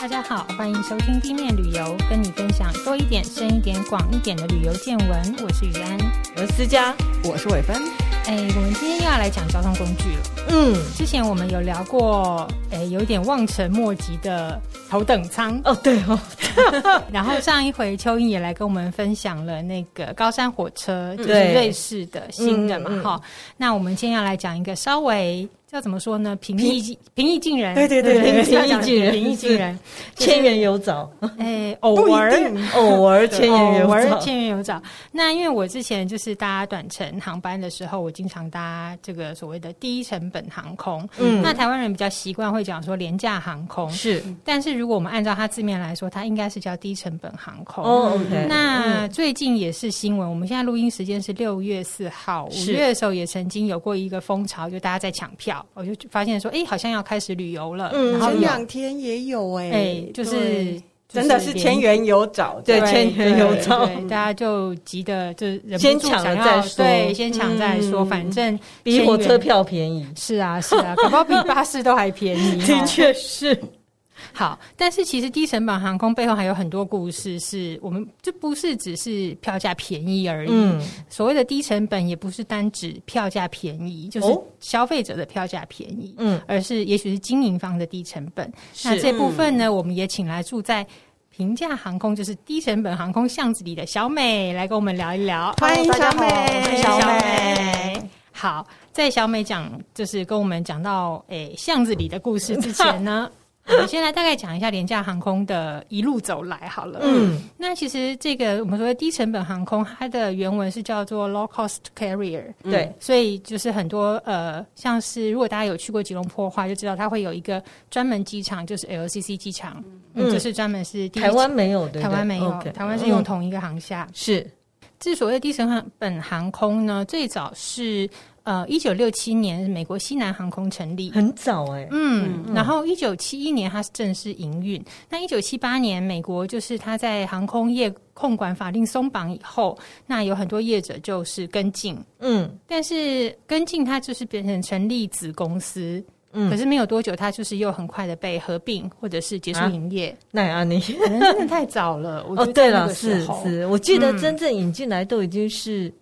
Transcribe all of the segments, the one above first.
大家好，欢迎收听地面旅游，跟你分享多一点、深一点、广一点的旅游见闻。我是雨安，我是思佳，我是伟芬。哎，我们今天又要来讲交通工具了。嗯，之前我们有聊过，哎，有点望尘莫及的头等舱。哦，对哦。然后上一回蚯蚓也来跟我们分享了那个高山火车，就是瑞士的新的嘛，哈、嗯。那我们今天要来讲一个稍微。叫怎么说呢？平易平易近人，对对对，平易近人，平易近人，千元有找，哎，偶尔偶尔千元有找，千元有找。那因为我之前就是搭短程航班的时候，我经常搭这个所谓的低成本航空。嗯，那台湾人比较习惯会讲说廉价航空是，但是如果我们按照它字面来说，它应该是叫低成本航空。哦，OK。那最近也是新闻，我们现在录音时间是六月四号，五月的时候也曾经有过一个风潮，就大家在抢票。我就发现说，哎、欸，好像要开始旅游了。嗯，前两天也有哎、欸，哎、欸，就是真的是千元有找，对，千元有找，大家就急的就先抢再说，对，先抢再说，嗯、反正比火车票便宜。是啊，是啊，搞不好比巴士都还便宜。的确是。好，但是其实低成本航空背后还有很多故事，是我们这不是只是票价便宜而已。嗯，所谓的低成本也不是单指票价便宜，就是消费者的票价便宜。嗯，而是也许是经营方的低成本。那这部分呢，嗯、我们也请来住在平价航空，就是低成本航空巷子里的小美来跟我们聊一聊。欢迎小美，小美。好，在小美讲就是跟我们讲到诶、欸、巷子里的故事之前呢。我们先来大概讲一下廉价航空的一路走来好了。嗯，那其实这个我们说的低成本航空，它的原文是叫做 low cost carrier。对，所以就是很多呃，像是如果大家有去过吉隆坡的话，就知道它会有一个专门机场，就是 LCC 机场，嗯，就是专门是台湾没有的，台湾没有，台湾是用同一个航厦。是，这所谓低成本航空呢，最早是。呃，一九六七年，美国西南航空成立，很早哎、欸。嗯，嗯然后一九七一年它是正式营运。那一九七八年，美国就是它在航空业控管法令松绑以后，那有很多业者就是跟进。嗯，但是跟进它就是变成成立子公司。嗯，可是没有多久，它就是又很快的被合并或者是结束营业。那啊，你可能真的太早了。哦，对了，是是，我记得真正引进来都已经是。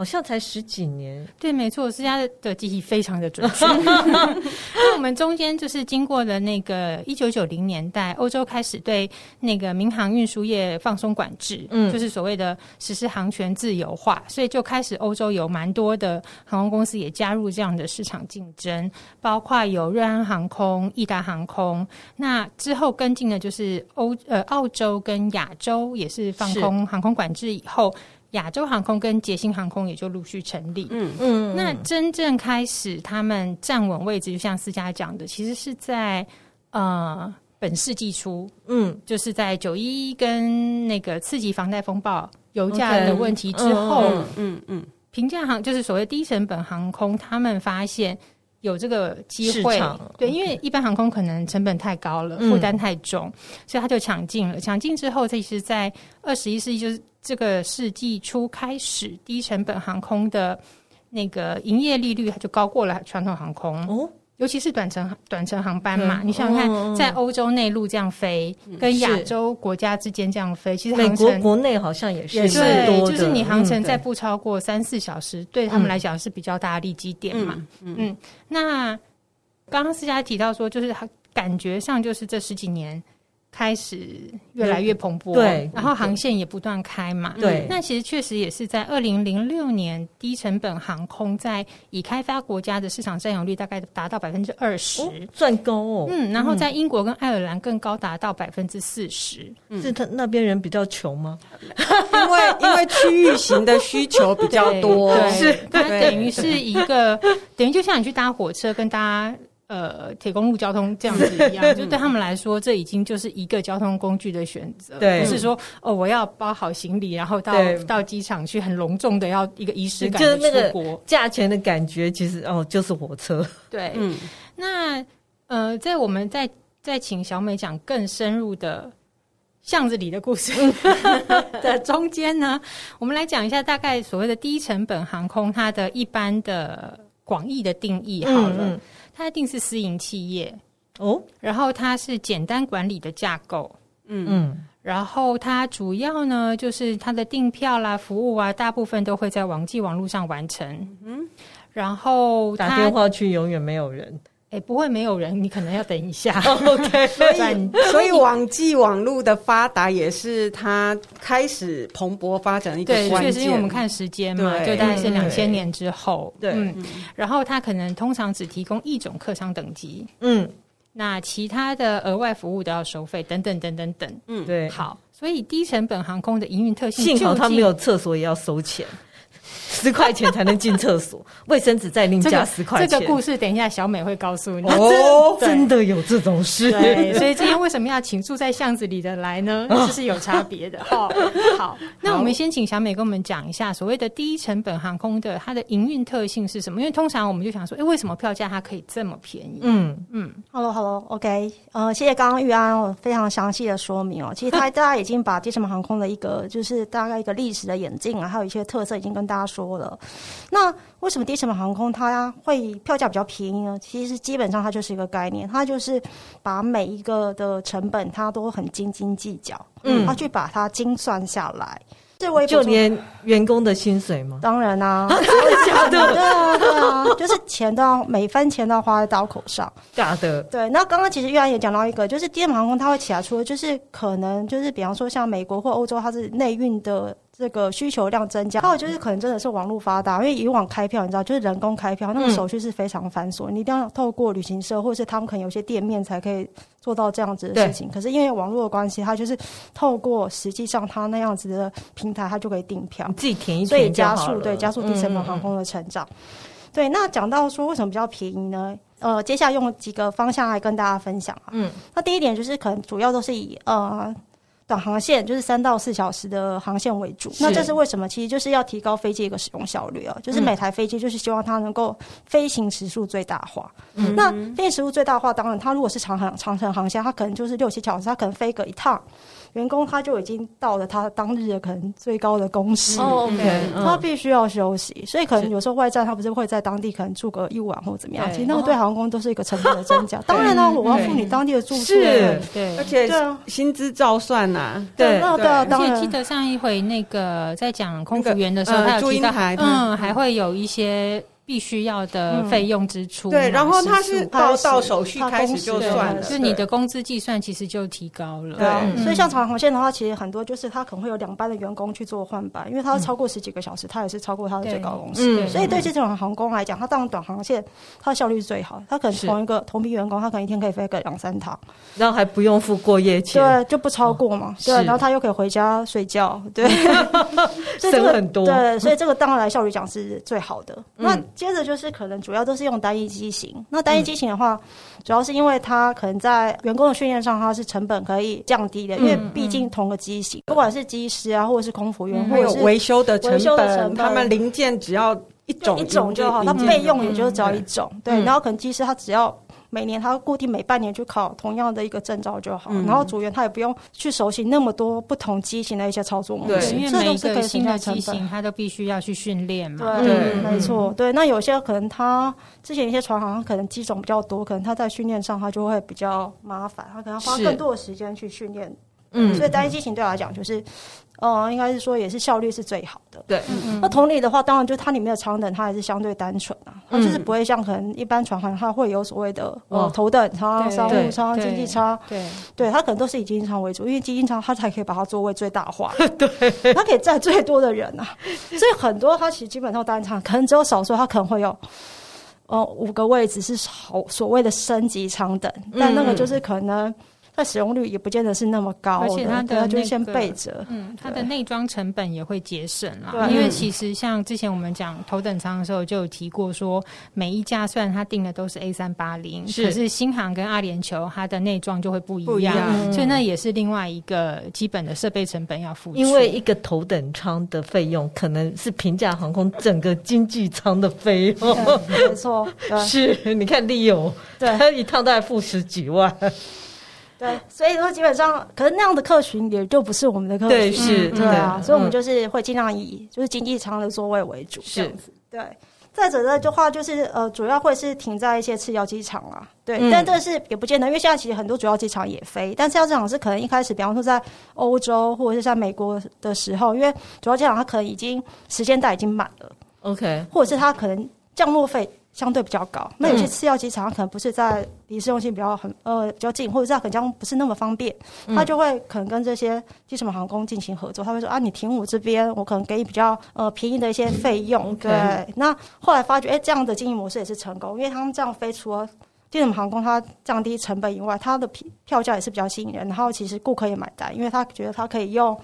好像才十几年，对，没错，思佳的记忆非常的准确。那我们中间就是经过了那个一九九零年代，欧洲开始对那个民航运输业放松管制，嗯，就是所谓的实施航权自由化，所以就开始欧洲有蛮多的航空公司也加入这样的市场竞争，包括有瑞安航空、义达航空。那之后跟进的就是欧呃澳洲跟亚洲也是放空航空管制以后。亚洲航空跟捷星航空也就陆续成立。嗯嗯，那真正开始他们站稳位置，就像思佳讲的，其实是在呃本世纪初。嗯，就是在九一一跟那个次级房贷风暴、油价的问题之后，嗯嗯嗯，平价航就是所谓低成本航空，他们发现。有这个机会，对，因为一般航空可能成本太高了，负担太重，嗯、所以他就抢进了。抢进之后，其实，在二十一世纪，就是这个世纪初开始，低成本航空的那个营业利率，它就高过了传统航空。哦。尤其是短程短程航班嘛，嗯、你想想看，在欧洲内陆这样飞，嗯、跟亚洲国家之间这样飞，其实美国国内好像也是也是对，就是你航程在不超过三四小时，嗯、对他们来讲是比较大的利基点嘛。嗯，那刚刚思佳提到说，就是感觉上就是这十几年。开始越来越蓬勃，对，然后航线也不断开嘛，对。那其实确实也是在二零零六年，低成本航空在已开发国家的市场占有率大概达到百分之二十，算高哦。嗯，然后在英国跟爱尔兰更高达到百分之四十。是他那边人比较穷吗？因为因为区域型的需求 比较多，是它等于是一个等于就像你去搭火车跟搭。呃，铁公路交通这样子一样，就对他们来说，这已经就是一个交通工具的选择，对，不是说哦，我要包好行李，然后到到机场去很隆重的要一个仪式感的出国，就是那个价钱的感觉，其实哦，就是火车。对，嗯，那呃，在我们再再请小美讲更深入的巷子里的故事 的中间呢，我们来讲一下大概所谓的低成本航空它的一般的广义的定义好了。嗯嗯它一定是私营企业。哦，然后它是简单管理的架构，嗯。嗯，然后它主要呢就是它的订票啦、服务啊，大部分都会在网际网络上完成，嗯，然后打电话去永远没有人。哎，不会没有人，你可能要等一下。OK，所以所以网际网络的发达也是它开始蓬勃发展的一个关键。对，确实，因为我们看时间嘛，就大概是两千年之后。对，嗯，然后它可能通常只提供一种客商等级。嗯，那其他的额外服务都要收费，等等等等等。嗯，对。好，所以低成本航空的营运特性，幸好它没有厕所也要收钱。十块钱才能进厕所，卫生纸再另加十块钱。这个故事等一下小美会告诉你。哦，真的有这种事。对，所以今天为什么要请住在巷子里的来呢？这是有差别的。好，好，那我们先请小美跟我们讲一下所谓的低成本航空的它的营运特性是什么？因为通常我们就想说，哎，为什么票价它可以这么便宜？嗯嗯。Hello，Hello，OK，呃，谢谢刚刚玉安非常详细的说明哦。其实他 大家已经把低成本航空的一个就是大概一个历史的演进啊，还有一些特色已经跟大家说。多了，那为什么低成本航空它会票价比较便宜呢？其实基本上它就是一个概念，它就是把每一个的成本它都很斤斤计较，嗯，它去把它精算下来。这就连员工的薪水吗？当然啊，假的？对啊，对啊，就是钱都要每分钱都要花在刀口上。假的。对，那刚刚其实玉安也讲到一个，就是低成本航空它会起来，除了就是可能就是比方说像美国或欧洲，它是内运的。这个需求量增加，还有就是可能真的是网络发达，因为以往开票你知道，就是人工开票，那个手续是非常繁琐，嗯、你一定要透过旅行社或者是他们可能有些店面才可以做到这样子的事情。对可是因为网络的关系，它就是透过实际上它那样子的平台，它就可以订票，自己填一填，所以加速对加速低成本航空的成长。嗯嗯对，那讲到说为什么比较便宜呢？呃，接下来用几个方向来跟大家分享啊。嗯，那第一点就是可能主要都是以呃。短航线就是三到四小时的航线为主，那这是为什么？其实就是要提高飞机一个使用效率啊，就是每台飞机就是希望它能够飞行时速最大化。嗯、那飞行时速最大化，当然它如果是长航长程航线，它可能就是六七小时，它可能飞个一趟。员工他就已经到了他当日的可能最高的工时，哦，OK，他必须要休息，所以可能有时候外站他不是会在当地可能住个一晚或怎么样，其实那个对航空公都是一个成本的增加。当然呢，我要付你当地的住宿，对，而且薪资照算呐，对，那对，而且记得上一回那个在讲空服员的时候，他有提到，嗯，还会有一些。必须要的费用支出，嗯、对，然后它是到到手续开始就算了，就是你的工资计算其实就提高了。对，嗯、所以像长航线的话，其实很多就是他可能会有两班的员工去做换班，因为他超过十几个小时，他也是超过他的最高工时。所以对这种航空来讲，他当然短航线，它的效率是最好。他可能同一个同批员工，他可能一天可以飞个两三趟，然后还不用付过夜钱，对，就不超过嘛。对，然后他又可以回家睡觉，对，省很多。对，所以这个当然来效率讲是最好的。那接着就是可能。主要都是用单一机型。那单一机型的话，嗯、主要是因为它可能在员工的训练上，它是成本可以降低的。嗯、因为毕竟同个机型，嗯、不管是机师啊，或者是空服员，嗯、或者是维修的成本，他们零件只要一种一种就好，它备用也就只要一种。嗯、对，然后可能机师他只要。每年他固定每半年去考同样的一个证照就好，嗯、然后组员他也不用去熟悉那么多不同机型的一些操作模式，对，因为每一个新的机型他都必须要去训练嘛。对，嗯、没错，对。那有些可能他之前一些船行可能机种比较多，可能他在训练上他就会比较麻烦，他可能要花更多的时间去训练。嗯，所以单一机型对我来讲就是。哦，应该是说也是效率是最好的。对，那同理的话，当然就它里面的舱等，它还是相对单纯啊，它就是不会像可能一般船行它会有所谓的呃头等舱、商务舱、经济舱。对，对，它可能都是以经济舱为主，因为经济舱它才可以把它座位最大化。对，它可以载最多的人啊，所以很多它其实基本上单舱可能只有少数，它可能会有呃五个位置是好所谓的升级舱等，但那个就是可能。它使用率也不见得是那么高，而且它的就先备着，嗯，它的内装成本也会节省啦。因为其实像之前我们讲头等舱的时候就有提过，说每一家虽然它订的都是 A 三八零，可是新航跟阿联酋它的内装就会不一样，所以那也是另外一个基本的设备成本要付出。因为一个头等舱的费用可能是平价航空整个经济舱的费用，没错，是你看 Leo，对，他 一趟大概付十几万。对，所以说基本上，可是那样的客群也就不是我们的客群，对，是，对啊，所以我们就是会尽量以就是经济舱的座位为主，这样子。对，再者的话，就是呃，主要会是停在一些次要机场啊，对，嗯、但这是也不见得，因为现在其实很多主要机场也飞，但次要机场是可能一开始，比方说在欧洲或者是在美国的时候，因为主要机场它可能已经时间带已经满了，OK，或者是它可能降落费。相对比较高，那有些次要机场可能不是在离市中心比较很呃比较近，或者是它可能不是那么方便，他就会可能跟这些低成本航空进行合作。他会说啊，你停我这边，我可能给你比较呃便宜的一些费用。对，那后来发觉，哎，这样的经营模式也是成功，因为他们这样飞，除了低成本航空它降低成本以外，它的票票价也是比较吸引人，然后其实顾客也买单，因为他觉得他可以用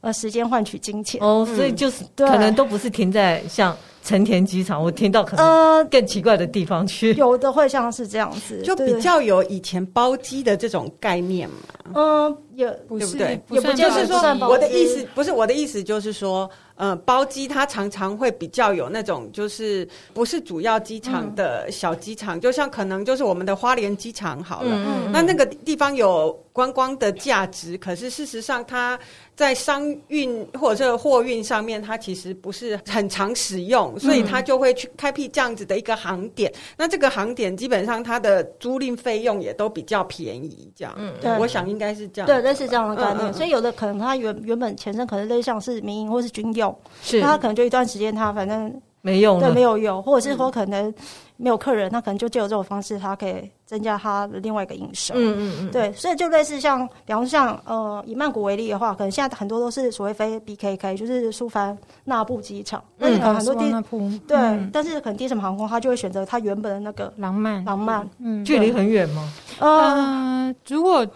呃时间换取金钱。哦，所以就是可能都不是停在像。成田机场，我听到可能更奇怪的地方去，呃、有的会像是这样子，就比较有以前包机的这种概念嘛。嗯，也不是，对不对？也不就是说，我的意思不是我的意思，就是说。嗯，包机它常常会比较有那种，就是不是主要机场的小机场，嗯、就像可能就是我们的花莲机场好了，嗯、那那个地方有观光的价值，可是事实上它在商运或者是货运上面，它其实不是很常使用，所以它就会去开辟这样子的一个航点。嗯、那这个航点基本上它的租赁费用也都比较便宜，这样。嗯，对，我想应该是这样。对，类似这样的概念。所以有的可能它原原本前身可能类似像是民营或是军用。是，那他可能就一段时间，他反正没用，对，没有用，或者是说可能没有客人，他可能就借由这种方式，他可以增加他的另外一个营收。嗯嗯嗯，对，所以就类似像，比方说像呃，以曼谷为例的话，可能现在很多都是所谓飞 BKK，就是苏凡纳布机场，但是可能很多地对，但是可能低什么航空，他就会选择他原本的那个浪漫。浪漫，嗯，距离很远吗？呃，如果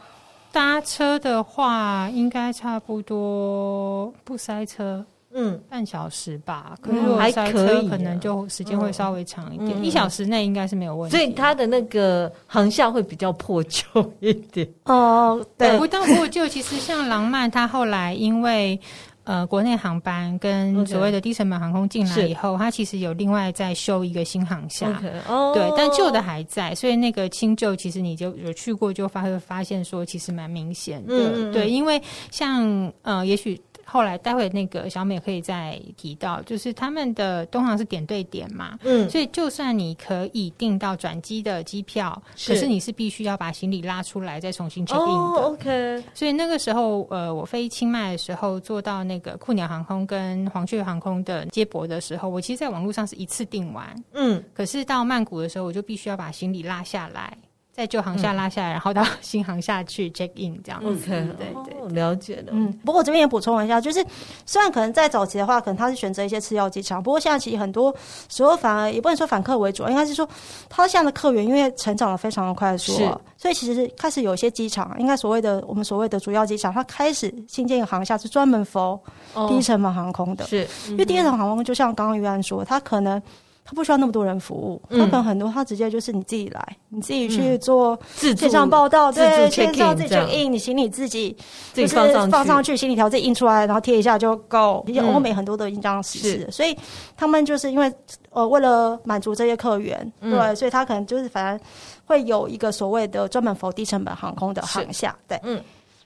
搭车的话，应该差不多不塞车。嗯，半小时吧，可是如果塞车，可能就时间会稍微长一点，一小时内应该是没有问题。所以它的那个航向会比较破旧一点。哦，对，不到破旧，其实像廊曼，它后来因为呃国内航班跟所谓的低成本航空进来以后，它其实有另外再修一个新航厦。哦，对，但旧的还在，所以那个新旧其实你就有去过就发会发现说，其实蛮明显的。对，因为像呃，也许。后来，待会那个小美可以再提到，就是他们的东航是点对点嘛，嗯，所以就算你可以订到转机的机票，是可是你是必须要把行李拉出来再重新 check in 的。哦，OK。所以那个时候，呃，我飞清迈的时候，坐到那个酷鸟航空跟黄雀航空的接驳的时候，我其实在网络上是一次订完，嗯，可是到曼谷的时候，我就必须要把行李拉下来。在旧航厦拉下来，然后到新航厦去 check in 这样子。OK，对对，了解了。嗯，不过我这边也补充一下，就是虽然可能在早期的话，可能他是选择一些次要机场，不过现在其实很多时候反而也不能说反客为主，应该是说他现在的客源因为成长的非常的快速，是所以其实开始有一些机场，应该所谓的我们所谓的主要机场，它开始新建一个航厦是专门 for 低成本航空的，是、嗯、因为低成本航空就像刚刚玉安说，它可能。他不需要那么多人服务，他可能很多，他直接就是你自己来，你自己去做线上报到，对，线上自己 check in，你行李自己就是放上去，行李条自己印出来，然后贴一下就够。因为欧美很多都已经这样实施，所以他们就是因为呃为了满足这些客源，对，所以他可能就是反正会有一个所谓的专门 for 低成本航空的航厦，对，嗯。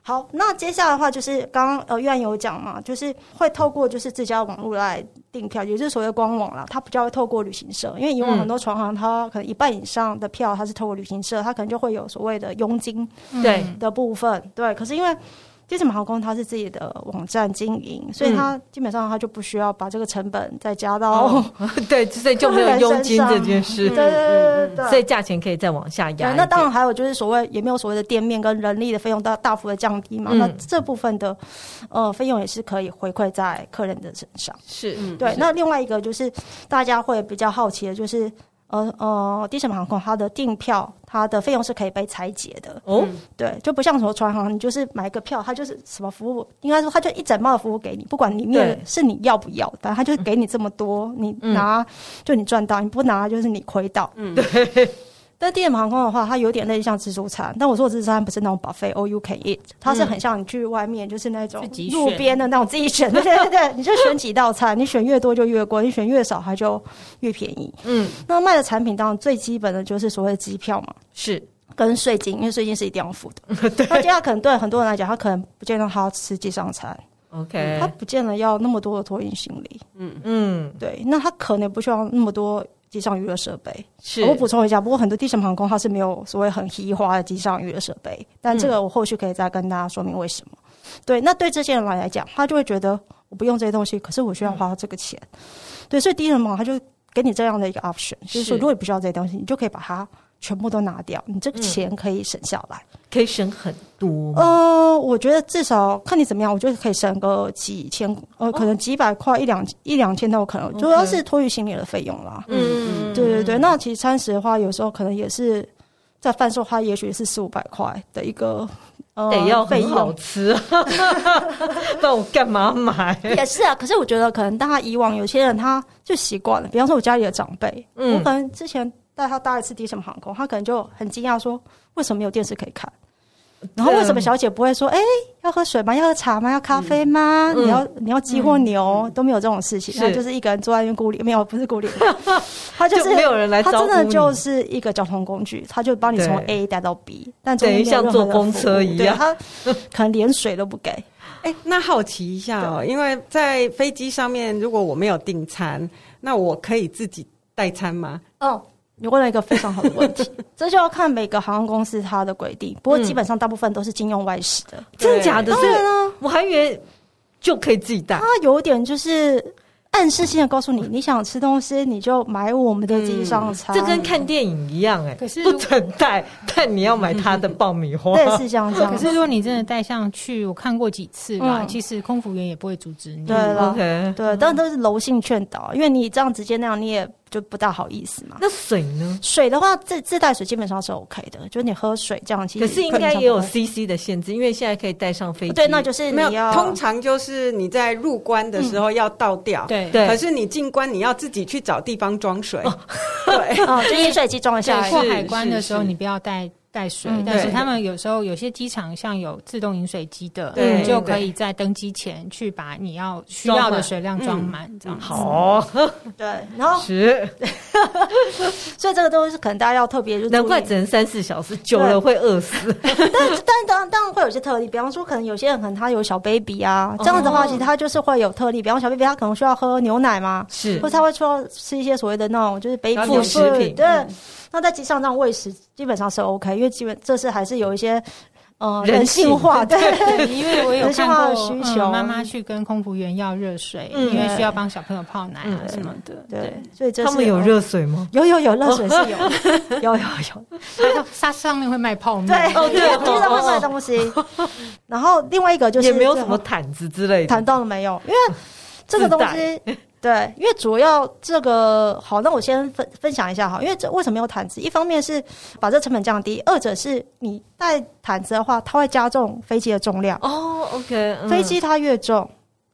好，那接下来的话就是刚刚呃，玉安有讲嘛，就是会透过就是自家网络来订票，也就是所谓的官网啦，它比较会透过旅行社，因为以往很多船行它可能一半以上的票它是透过旅行社，它可能就会有所谓的佣金对。的部分，嗯、对，可是因为。低成本航空它是自己的网站经营，所以它基本上它就不需要把这个成本再加到、哦、对，所以就没有佣金这件事。对对对对，所以价钱可以再往下压。那当然还有就是所谓也没有所谓的店面跟人力的费用大大幅的降低嘛。嗯、那这部分的呃费用也是可以回馈在客人的身上。是，对。那另外一个就是大家会比较好奇的就是。呃呃，低成本航空它的订票，它的费用是可以被拆解的哦。对，就不像什么船航，你就是买一个票，它就是什么服务，应该说它就一整包的服务给你，不管里面是你要不要，反正它就是给你这么多，你拿就你赚到，你不拿就是你亏到。嗯，对。但低成本航空的话，它有点类似像自助餐，但我说的自助餐不是那种 buffet all you can eat，它是很像你去外面就是那种路边的那种自己选，对对对，你就选几道菜，你选越多就越贵，你选越少它就越便宜。嗯，那卖的产品当然最基本的就是所谓的机票嘛，是跟税金，因为税金是一定要付的。对，那这样可能对很多人来讲，他可能不见得他要吃机上餐，OK，他不见得要那么多的托运行李。嗯嗯，对，那他可能不需要那么多机上娱乐设备。是我补充一下，不过很多低成本航空它是没有所谓很稀花的机上娱乐设备，但这个我后续可以再跟大家说明为什么。嗯、对，那对这些人来来讲，他就会觉得我不用这些东西，可是我需要花这个钱。嗯、对，所以低成本他就给你这样的一个 option，就是说如果你不需要这些东西，你就可以把它。全部都拿掉，你这个钱可以省下来，嗯、可以省很多。呃，我觉得至少看你怎么样，我觉得可以省个几千，呃，可能几百块、一两一两千都有可能。主要是托运行李的费用啦。嗯，对对对。那其实餐食的话，有时候可能也是在贩售花，也许是四五百块的一个呃得要很好吃，那我干嘛买？也是啊。可是我觉得可能大家以往有些人他就习惯了，比方说我家里的长辈，嗯，我可能之前。带他搭一次低成本航空，他可能就很惊讶说：“为什么没有电视可以看？然后为什么小姐不会说，哎、欸，要喝水吗？要喝茶吗？要咖啡吗？嗯、你要你要鸡或牛、嗯、都没有这种事情。他就是一个人坐在那边孤立，没有不是孤立，他就是就没有人来招呼。他真的就是一个交通工具，他就帮你从 A 带到 B，但等于像坐公车一样，他可能连水都不给。哎、欸，那好奇一下哦，因为在飞机上面，如果我没有订餐，那我可以自己带餐吗？哦。你问了一个非常好的问题，这就要看每个航空公司它的规定。不过基本上大部分都是禁用外食的，嗯、真的假的？当然了，我还以为就可以自己带。它有点就是。暗示性的告诉你，你想吃东西，你就买我们的机上餐。这跟看电影一样哎，可是不准带，但你要买他的爆米花。对，是这样子。可是如果你真的带上去，我看过几次吧，其实空服员也不会阻止你。对，OK，对，但都是柔性劝导，因为你这样直接那样，你也就不大好意思嘛。那水呢？水的话，自自带水基本上是 OK 的，就是你喝水这样，其实可是应该也有 CC 的限制，因为现在可以带上飞机。对，那就是你要通常就是你在入关的时候要倒掉。对对，可是你进关你要自己去找地方装水，哦、对，哦，就饮水机装一下。过海关的时候，你不要带带水，但是他们有时候有些机场像有自动饮水机的，你就可以在登机前去把你要需要的水量装满，这样好。对，然后是，所以这个都是可能大家要特别，难怪只能三四小时，久了会饿死。但但当然当然会有些特例，比方说可能有些人可能他有小 baby 啊，这样的话其实他就是会有特例，比方小 baby 他可能需要喝牛奶嘛，是，或者他会说吃一些所谓的那种就是 baby 副食品，对。那在机上这样喂食基本上是 OK，因为基本这是还是有一些呃人性化 对，因为我有看过需求，妈妈去跟空服员要热水，因为需要帮小朋友泡奶啊什么的。对，所以他们有热水吗？有有有，热水是有，有有有。它上面会卖泡面，对，对，就是会卖东西。然后另外一个就是也没有什么毯子之类的，毯到了没有？因为这个东西。对，因为主要这个好，那我先分分享一下哈。因为这为什么没有毯子？一方面是把这成本降低，二者是你带毯子的话，它会加重飞机的重量。哦，OK，嗯，飞机它越重，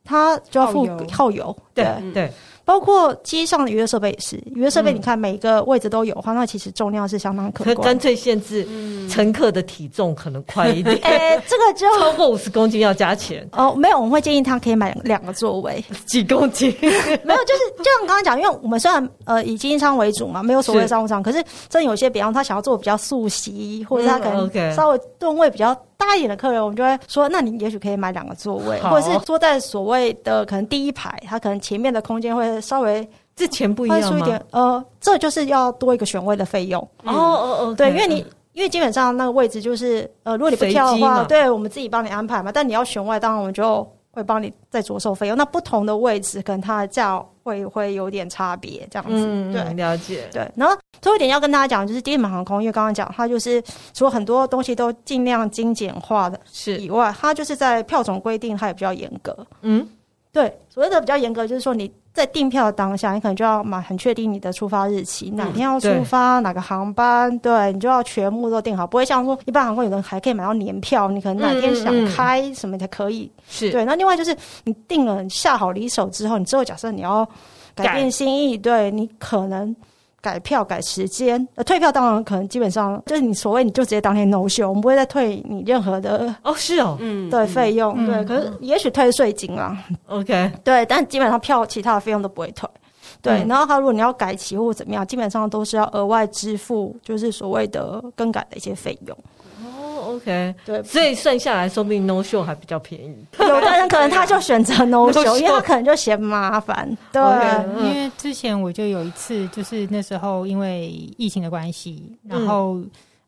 它就要付耗油。对对。包括机上的娱乐设备也是，娱乐设备你看每个位置都有的话，那其实重量是相当可观。干脆限制乘客的体重可能快一点。哎，这个就 超过五十公斤要加钱哦。没有，我们会建议他可以买两个座位。几公斤？没有，就是就像刚刚讲，因为我们虽然呃以经济舱为主嘛，没有所谓的商务舱，可是真有些比方他想要坐比较素席，或者他可能稍微吨位比较。大一点的客人，我们就会说，那你也许可以买两个座位，或者是坐在所谓的可能第一排，他可能前面的空间会稍微这钱不一样一点？呃，这就是要多一个选位的费用。哦哦哦，对，因为你因为基本上那个位置就是呃，如果你不跳的话，对我们自己帮你安排嘛。但你要选位，当然我们就会帮你再着收费用。那不同的位置，可能它的价。会会有点差别，这样子，嗯、对，了解，对。然后最后一点要跟大家讲，就是低成本航空，因为刚刚讲它就是除了很多东西都尽量精简化的，是以外，它就是在票种规定它也比较严格，嗯，对。所谓的比较严格，就是说你。在订票的当下，你可能就要蛮很确定你的出发日期，哪天要出发，哪个航班，对，你就要全部都订好，不会像说一般航空有人还可以买到年票，你可能哪天想开什么才可以，是对。那另外就是你订了下好离手之后，你之后假设你要改变心意，对你可能。改票改时间，呃，退票当然可能基本上就是你所谓你就直接当天 no show，我们不会再退你任何的哦，是哦，嗯，对费用，嗯、对，可是也许退税金啊，OK，对，但基本上票其他的费用都不会退，对，嗯、然后他如果你要改期或怎么样，基本上都是要额外支付，就是所谓的更改的一些费用。OK，OK，对，所以算下来，说不定 no show 还比较便宜。有的人可能他就选择 no show，因为他可能就嫌麻烦。对，okay, 因为之前我就有一次，就是那时候因为疫情的关系，然后、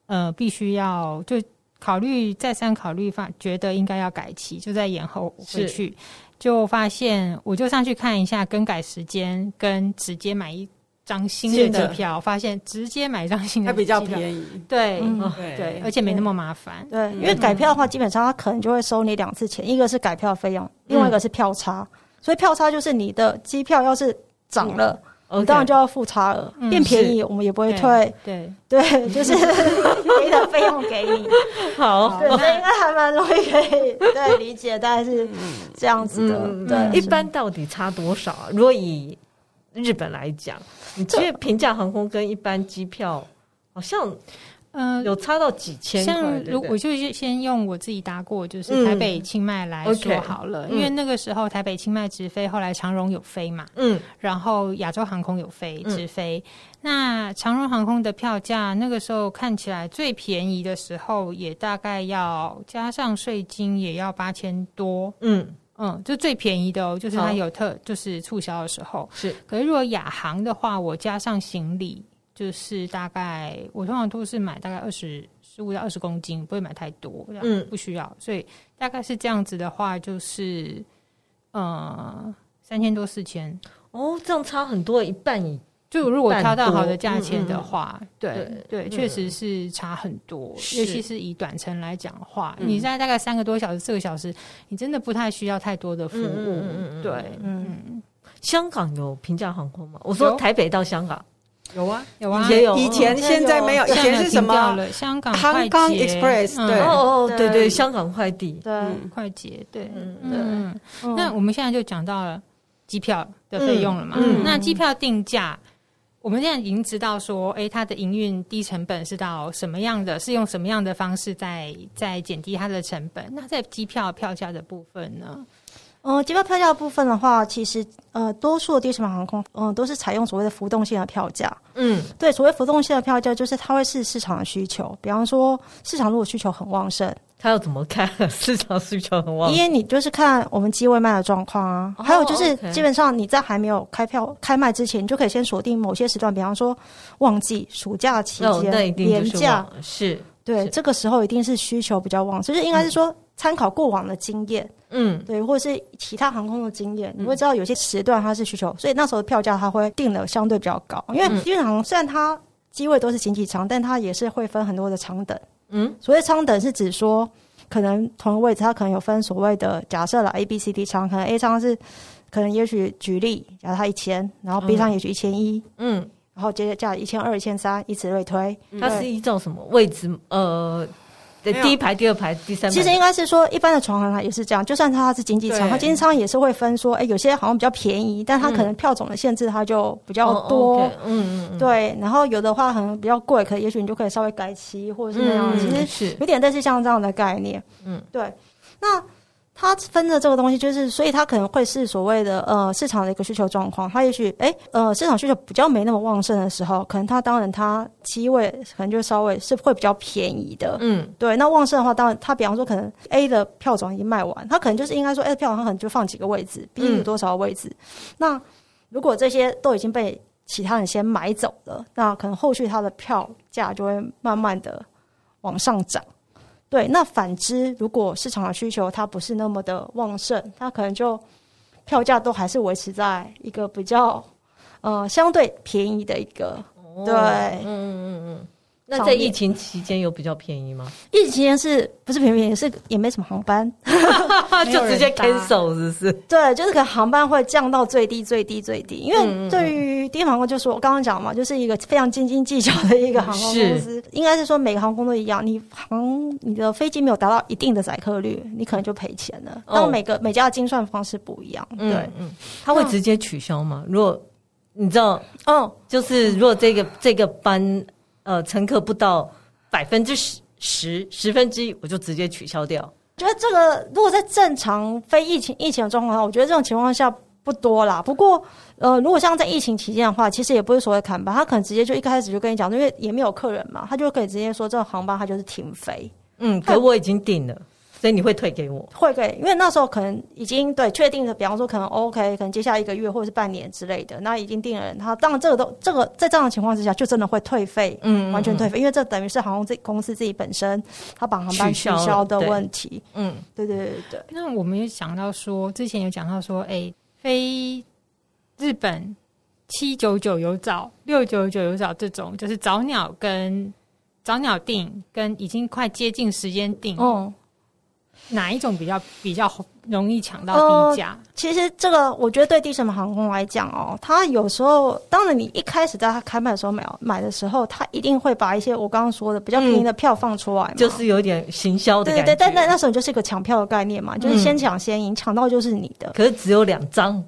嗯、呃，必须要就考虑再三考虑，发觉得应该要改期，就在延后回去，就发现我就上去看一下更改时间，跟直接买一。张新的票，发现直接买张新的它比较便宜，对、嗯、对，对，而且没那么麻烦。对，因为改票的话，基本上他可能就会收你两次钱，一个是改票费用，另外一个是票差。所以票差就是你的机票要是涨了，你当然就要付差额，变便宜我们也不会退。对对，就是给的费用给你。好，对，应该还蛮容易可以对理解，大概是这样子的。对，一般到底差多少啊？如果以日本来讲，你觉得平价航空跟一般机票好像，嗯，有差到几千块。像如我就先用我自己搭过，就是台北清迈来说好了，因为那个时候台北清迈直飞，后来长荣有飞嘛，嗯，然后亚洲航空有飞直飞。那长荣航空的票价那个时候看起来最便宜的时候，也大概要加上税金也要八千多，嗯。嗯，就最便宜的哦，就是它有特，就是促销的时候是。可是如果亚航的话，我加上行李，就是大概我通常都是买大概二十十五到二十公斤，不会买太多，嗯，不需要。所以大概是这样子的话，就是呃三千多四千哦，这样差很多，一半以。就如果挑到好的价钱的话，嗯嗯对对，确、嗯、实是差很多。尤其是以短程来讲的话，你在大概三个多小时、四个小时，你真的不太需要太多的服务。嗯嗯对，嗯。香港有平价航空吗？我说台北到香港有啊有啊，也有。以前现在没有，以前是什么？香港香港 Express。对哦哦对对，香港快递对快捷对嗯嗯。那我们现在就讲到了机票的费用了嘛？那机票定价。我们现在已经知道说，哎，它的营运低成本是到什么样的？是用什么样的方式在在减低它的成本？那在机票票价的部分呢？呃，机票票价的部分的话，其实呃，多数的低成本航空，嗯、呃，都是采用所谓的浮动性的票价。嗯，对，所谓浮动性的票价，就是它会是市场的需求。比方说，市场如果需求很旺盛。他要怎么看？市场需求很旺？因为你就是看我们机位卖的状况啊，哦、还有就是基本上你在还没有开票开卖之前，你就可以先锁定某些时段，比方说旺季、暑假期间、年假，是对这个时候一定是需求比较旺，就是应该是说参考过往的经验，嗯，对，或者是其他航空的经验，你会知道有些时段它是需求，所以那时候的票价它会定的相对比较高，因为机场虽然它机位都是经济舱，但它也是会分很多的舱等。嗯，所谓舱等是指说，可能同一个位置，它可能有分所谓的假设了 A、B、C、D 舱，可能 A 舱是可能也许举例，假如它一千，然后 B 舱也许一千一，嗯，然后接着价一千二、一千三，以此类推。它是一种什么位置？呃。第一排、第二排、第三排，其实应该是说，一般的床行它也是这样。就算它是经济舱，它经济舱也是会分说，哎、欸，有些好像比较便宜，但它可能票种的限制它就比较多。嗯、哦 okay、嗯嗯，对。然后有的话可能比较贵，可也许你就可以稍微改期或者是那样。嗯、其实是有点类似像这样的概念。嗯，对。那。它分的这个东西，就是所以它可能会是所谓的呃市场的一个需求状况。它也许诶呃市场需求比较没那么旺盛的时候，可能它当然它机位可能就稍微是会比较便宜的。嗯，对。那旺盛的话，当然它比方说可能 A 的票种已经卖完，它可能就是应该说 A 的票种它可能就放几个位置，B 有多少位置。嗯、那如果这些都已经被其他人先买走了，那可能后续它的票价就会慢慢的往上涨。对，那反之，如果市场的需求它不是那么的旺盛，它可能就票价都还是维持在一个比较呃相对便宜的一个。哦、对，嗯嗯嗯。那在疫情期间有比较便宜吗？疫情期间是不是便宜？是也没什么航班，就直接 cancel 是不是？对，就是可能航班会降到最低最低最低。因为对于低航空，就是我刚刚讲嘛，就是一个非常斤斤计较的一个航空公司。应该是说每个航空都一样，你航你的飞机没有达到一定的载客率，你可能就赔钱了。但每个每家的精算方式不一样，对，嗯，他会直接取消吗？如果你知道，嗯，就是如果这个这个班。呃，乘客不到百分之十十十分之一，我就直接取消掉。觉得这个如果在正常非疫情疫情的状况下，我觉得这种情况下不多啦。不过，呃，如果像在疫情期间的话，其实也不是所谓砍班，他可能直接就一开始就跟你讲，因为也没有客人嘛，他就可以直接说这个航班他就是停飞。嗯，可我已经订了。所以你会退给我？会给，因为那时候可能已经对确定的，比方说可能 OK，可能接下来一个月或者是半年之类的，那已经定了人，他当然这个都这个在这样的情况之下，就真的会退费，嗯，完全退费，因为这等于是航空自公司自己本身他把航班取消的问题，嗯，对对对对。那我们也想到说，之前有讲到说，哎，飞日本七九九有早，六九九有早这种，就是早鸟跟早鸟定跟已经快接近时间定，哦。哪一种比较比较容易抢到低价？呃，其实这个我觉得对低成本航空来讲哦，它有时候当然你一开始在它开卖的时候买买的时候，它一定会把一些我刚刚说的比较便宜的票放出来嘛，就是有点行销的。对对对，但那那时候就是一个抢票的概念嘛，就是先抢先赢，抢到就是你的。可是只有两张，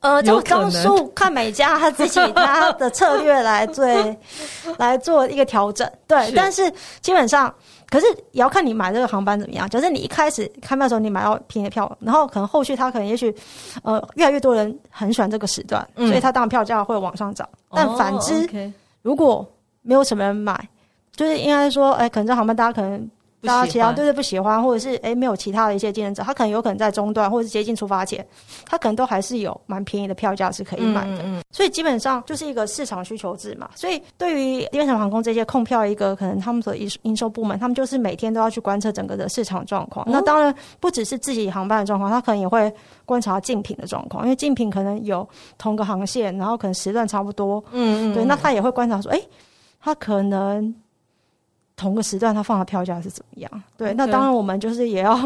呃，就张数看每家他自己他的策略来做 来做一个调整。对，但是基本上。可是也要看你买这个航班怎么样。假设你一开始开卖的时候你买到便宜票，然后可能后续他可能也许，呃，越来越多人很喜欢这个时段，嗯、所以他当然票价会往上涨。但反之，哦 okay、如果没有什么人买，就是应该说，哎、欸，可能这航班大家可能。大家其他对对不喜欢，或者是诶没有其他的一些竞争者，他可能有可能在中段或者是接近出发前，他可能都还是有蛮便宜的票价是可以买的。嗯嗯。所以基本上就是一个市场需求制嘛。所以对于低成本航空这些控票一个可能他们的营营收部门，他们就是每天都要去观测整个的市场状况。那当然不只是自己航班的状况，他可能也会观察竞品的状况，因为竞品可能有同个航线，然后可能时段差不多。嗯嗯。对，那他也会观察说，诶，他可能。同个时段，他放的票价是怎么样？对.那当然我们就是也要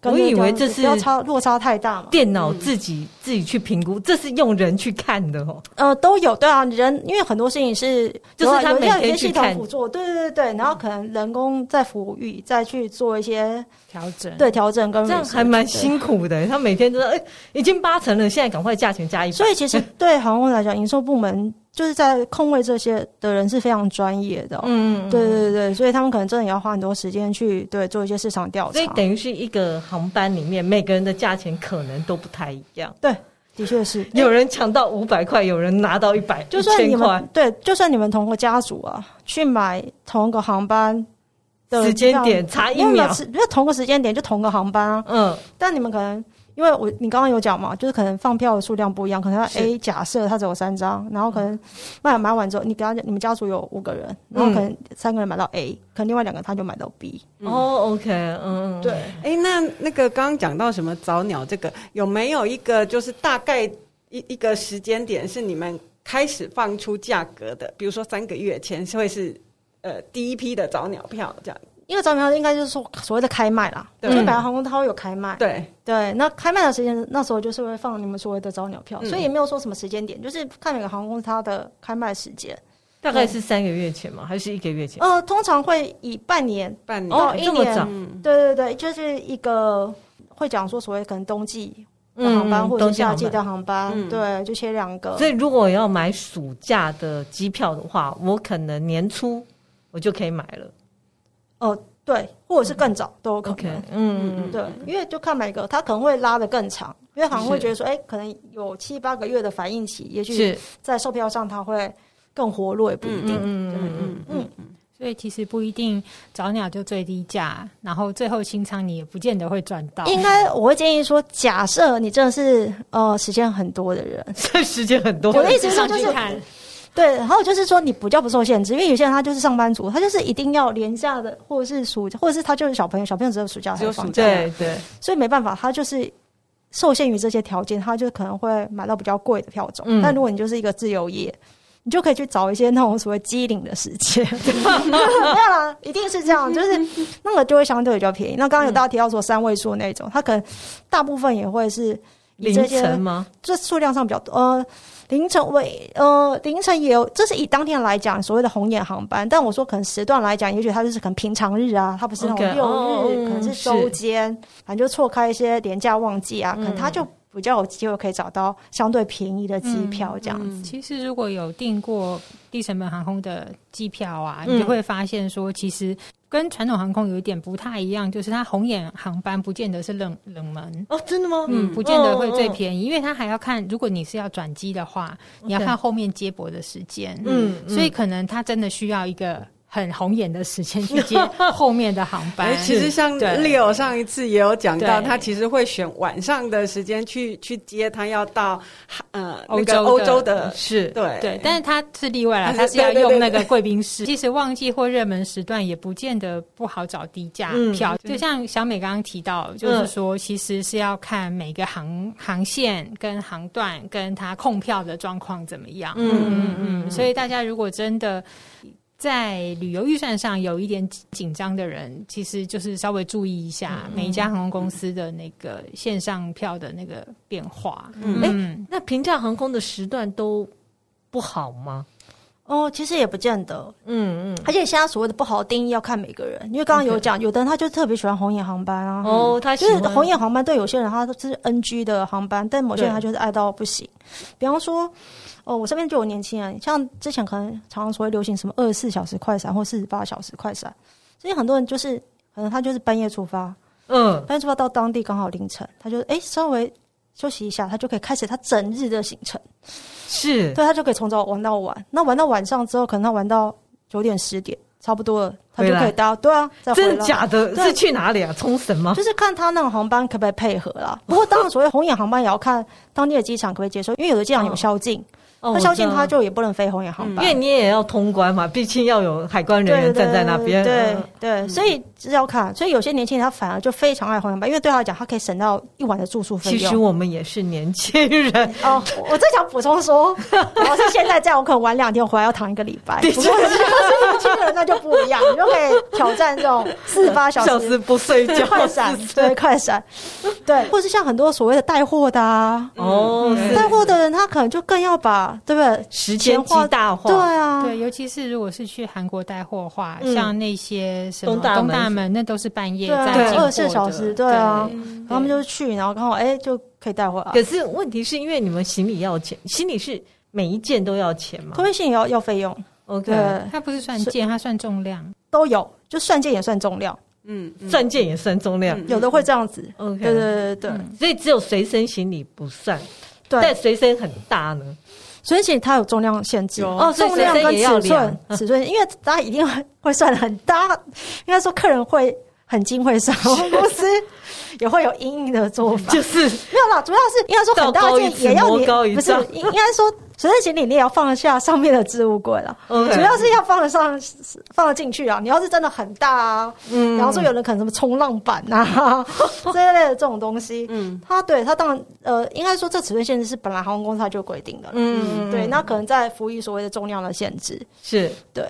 跟。我以为这是要差落差太大嘛。电脑自己、嗯、自己去评估，这是用人去看的哦。呃，都有对啊，人因为很多事情是就是他每天系统。辅助，对对对对，然后可能人工在服务，再去做一些调整，对调整跟这样还蛮辛苦的。他每天都说，哎，已经八成了，现在赶快价钱加一。所以其实 对航空来讲，营收部门。就是在空位这些的人是非常专业的，嗯，对对对，所以他们可能真的也要花很多时间去对做一些市场调查。所以等于是一个航班里面每个人的价钱可能都不太一样。对，的确是 有人抢到五百块，有人拿到一百，就算你们对，就算你们同个家族啊，去买同一个航班的时间点差一秒，因为同个时间点就同个航班啊，嗯，但你们可能。因为我你刚刚有讲嘛，就是可能放票的数量不一样，可能他 A 假设他只有三张，然后可能卖买完之后，你给他你们家族有五个人，然后可能三个人买到 A，、嗯、可能另外两个他就买到 B。嗯、哦，OK，嗯，对。哎、欸，那那个刚刚讲到什么早鸟这个，有没有一个就是大概一一个时间点是你们开始放出价格的？比如说三个月前是会是呃第一批的早鸟票这样。因为早鸟票应该就是说所谓的开卖啦，对，因为北洋航空它会有开卖，对对。那开卖的时间那时候就是会放你们所谓的早鸟票，嗯、所以也没有说什么时间点，就是看每个航空公司它的开卖时间，大概是三个月前吗？还是一个月前？呃，通常会以半年、半年到一年，对对对，就是一个会讲说所谓可能冬季的航班或者夏季的航班，嗯、对，就切两个。所以如果要买暑假的机票的话，我可能年初我就可以买了。哦、呃。对，或者是更早都有可能。嗯嗯嗯，对，因为就看每个，他可能会拉的更长，因为好像会觉得说，哎是，可能有七八个月的反应期，也许在售票上它会更活络，也不一定。嗯嗯嗯嗯嗯。所以其实不一定早鸟就最低价，然后最后清仓你也不见得会赚到。应该我会建议说，假设你真的是呃时间很多的人，时间很多，我的意思说就是。对，然后就是说你不叫不受限制，因为有些人他就是上班族，他就是一定要廉价的，或者是暑假，或者是他就是小朋友，小朋友只有暑假才放假，对对，所以没办法，他就是受限于这些条件，他就可能会买到比较贵的票种。嗯、但如果你就是一个自由业，你就可以去找一些那种所谓机灵的时间，没有啦，一定是这样，就是那个就会相对比较便宜。那刚刚有大家提到说三位数那种，他可能大部分也会是以这些凌晨吗？这数量上比较多，呃。凌晨为呃凌晨也有，这是以当天来讲所谓的红眼航班，但我说可能时段来讲，也许它就是可能平常日啊，它不是那种六日，Okay. Oh, 可能是周间，反正就错开一些廉价旺季啊，可能它就比较有机会可以找到相对便宜的机票这样子。嗯嗯、其实如果有订过低成本航空的机票啊，你就会发现说其实。跟传统航空有一点不太一样，就是它红眼航班不见得是冷冷门哦，真的吗？嗯，不见得会最便宜，因为它还要看，如果你是要转机的话，你要看后面接驳的时间，嗯，所以可能它真的需要一个很红眼的时间去接 后面的航班。其实像 Leo 上一次也有讲到，他其实会选晚上的时间去去接他要到呃欧洲欧洲的，是对对，但是他是例外了，他是要用那个贵宾室。其实旺季或热门时段也不见得不好找低价票。就像小美刚刚提到，就是说其实是要看每个航航线跟航段跟他控票的状况怎么样。嗯嗯嗯，所以大家如果真的。在旅游预算上有一点紧张的人，其实就是稍微注意一下每一家航空公司的那个线上票的那个变化。嗯，哎、欸，那平价航空的时段都不好吗？哦，其实也不见得。嗯嗯，而且现在所谓的不好的定义要看每个人，因为刚刚有讲.有的人他就特别喜欢红眼航班啊。哦，他就是红眼航班对有些人他是 NG 的航班，但某些人他就是爱到不行。比方说。哦，我身边就有年轻人，像之前可能常常所谓流行什么二十四小时快闪或四十八小时快闪，所以很多人就是可能他就是半夜出发，嗯，半夜出发到当地刚好凌晨，他就哎稍微休息一下，他就可以开始他整日的行程，是对，他就可以从早玩到晚，那玩到晚上之后，可能他玩到九点十点，差不多了，他就可以到，对啊，真的假的？是去哪里啊？冲绳吗？就是看他那个航班可不可以配合啦。不过 当然，所谓红眼航班也要看当地的机场可不可以接受，因为有的机场有宵禁。那宵禁他就也不能飞红眼航班，因为你也要通关嘛，毕竟要有海关人员站在那边。对对，所以是要看。所以有些年轻人他反而就非常爱红眼班，因为对他来讲，他可以省到一晚的住宿费用。其实我们也是年轻人哦。我正想补充说，如果是现在这样，我可能玩两天，我回来要躺一个礼拜。不过 是年轻人那就不一样，你就可以挑战这种四十八小时不睡觉 快闪，对快闪，对，或是像很多所谓的带货的啊，哦，带货的人他可能就更要把。对不对？时间极大化，对啊，对，尤其是如果是去韩国带货的话，像那些什么东大门，那都是半夜在二十四小时，对啊，他们就去，然后刚好哎就可以带回来。可是问题是因为你们行李要钱，行李是每一件都要钱吗？托运行李要要费用。OK，它不是算件，它算重量，都有，就算件也算重量，嗯，算件也算重量，有的会这样子。OK，对对对对，所以只有随身行李不算，但随身很大呢。所以其实它有重量限制哦，重量跟尺寸，尺寸，因为大家一定会会算得很大，应该说客人会很精会算，公司也会有阴影的做法，就是没有啦，主要是应该说很大件也要你，不是应应该说。随身行李你也要放得下上面的置物柜了.主要是要放得上，放得进去啊。你要是真的很大啊，嗯，然后说有人可能什么冲浪板啊 这一类的这种东西，嗯，它对它当然呃，应该说这尺寸限制是本来航空公司它就规定的，嗯，对，那可能在服役所谓的重量的限制，是。对。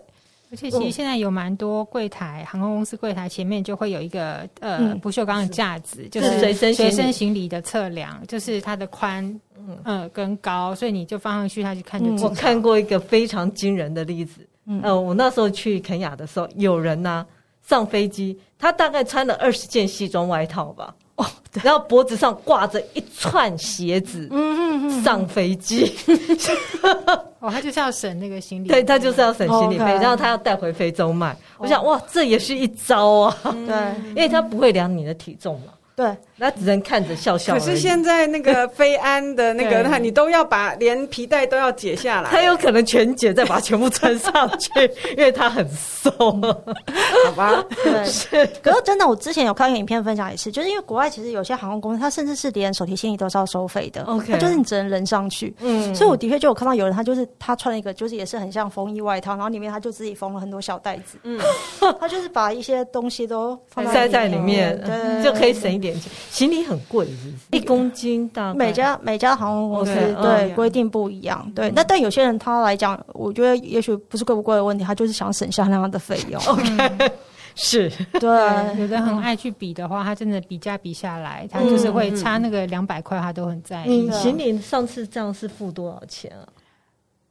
而且其实现在有蛮多柜台，航空公司柜台前面就会有一个呃不锈钢的架子，就是随身随身行李的测量，就是它的宽嗯。呃跟高，所以你就放上去，他就看就知道。我看过一个非常惊人的例子，呃，我那时候去肯雅的时候，有人呢上飞机，他大概穿了二十件西装外套吧。哦，然后脖子上挂着一串鞋子，嗯嗯嗯，上飞机，哦，他就是要省那个行李，对，他就是要省行李费，然后他要带回非洲卖。我想，哇，这也是一招啊，对，因为他不会量你的体重嘛。对，那只能看着笑笑。可是现在那个 飞安的那个，那你都要把连皮带都要解下来，他有可能全解，再把它全部穿上去，因为他很松，好吧？对，是。可是真的，我之前有看一个影片分享也是，就是因为国外其实有些航空公司，他甚至是连手提行李都是要收费的。OK，它就是你只能人上去。嗯，所以我的确就有看到有人，他就是他穿了一个，就是也是很像风衣外套，然后里面他就自己缝了很多小袋子。嗯，他就是把一些东西都放塞在里面，对，就可以省一点。行李很贵，一公斤大概。每家每家航空公司对规定不一样，对。那但有些人他来讲，我觉得也许不是贵不贵的问题，他就是想省下那样的费用。OK，是 对。有的很爱去比的话，他真的比价比下来，他就是会差那个两百块，他都很在意。行李上次这样是付多少钱啊？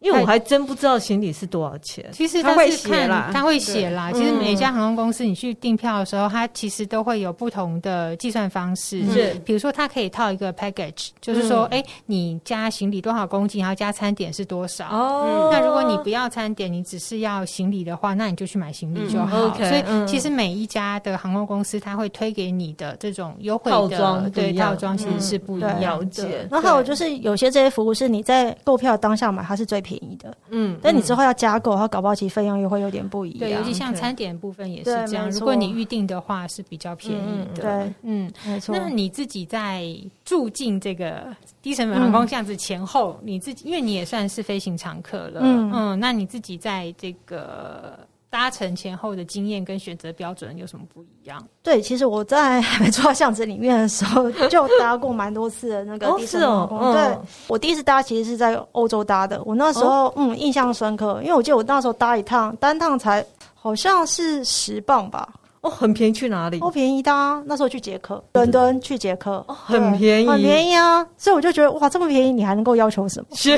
因为我还真不知道行李是多少钱。其实他会写啦，他会写啦。其实每一家航空公司，你去订票的时候，它其实都会有不同的计算方式。是，比如说它可以套一个 package，就是说，哎，你加行李多少公斤，然后加餐点是多少。哦。那如果你不要餐点，你只是要行李的话，那你就去买行李就好。OK。所以其实每一家的航空公司，它会推给你的这种优惠的套装，对套装其实是不一样的。然后还有就是有些这些服务是你在购票当下买，它是最便宜。便宜的。嗯，但你之后要加购，它搞不好其实费用又会有点不一样。对，尤其像餐点部分也是这样。如果你预定的话是比较便宜的。对，嗯，没错。那你自己在住进这个低成本航空这样子前后，你自己因为你也算是飞行常客了，嗯嗯，那你自己在这个。搭乘前后的经验跟选择标准有什么不一样？对，其实我在 还没坐到巷子里面的时候，就搭过蛮多次的那个低成本航空。哦哦、对，我第一次搭其实是在欧洲搭的，我那时候、哦、嗯印象深刻，因为我记得我那时候搭一趟单趟才好像是十磅吧。哦，很便宜，去哪里？哦，便宜的啊！那时候去捷克，伦敦去捷克，哦，很便宜，很便宜啊！所以我就觉得，哇，这么便宜，你还能够要求什么？是，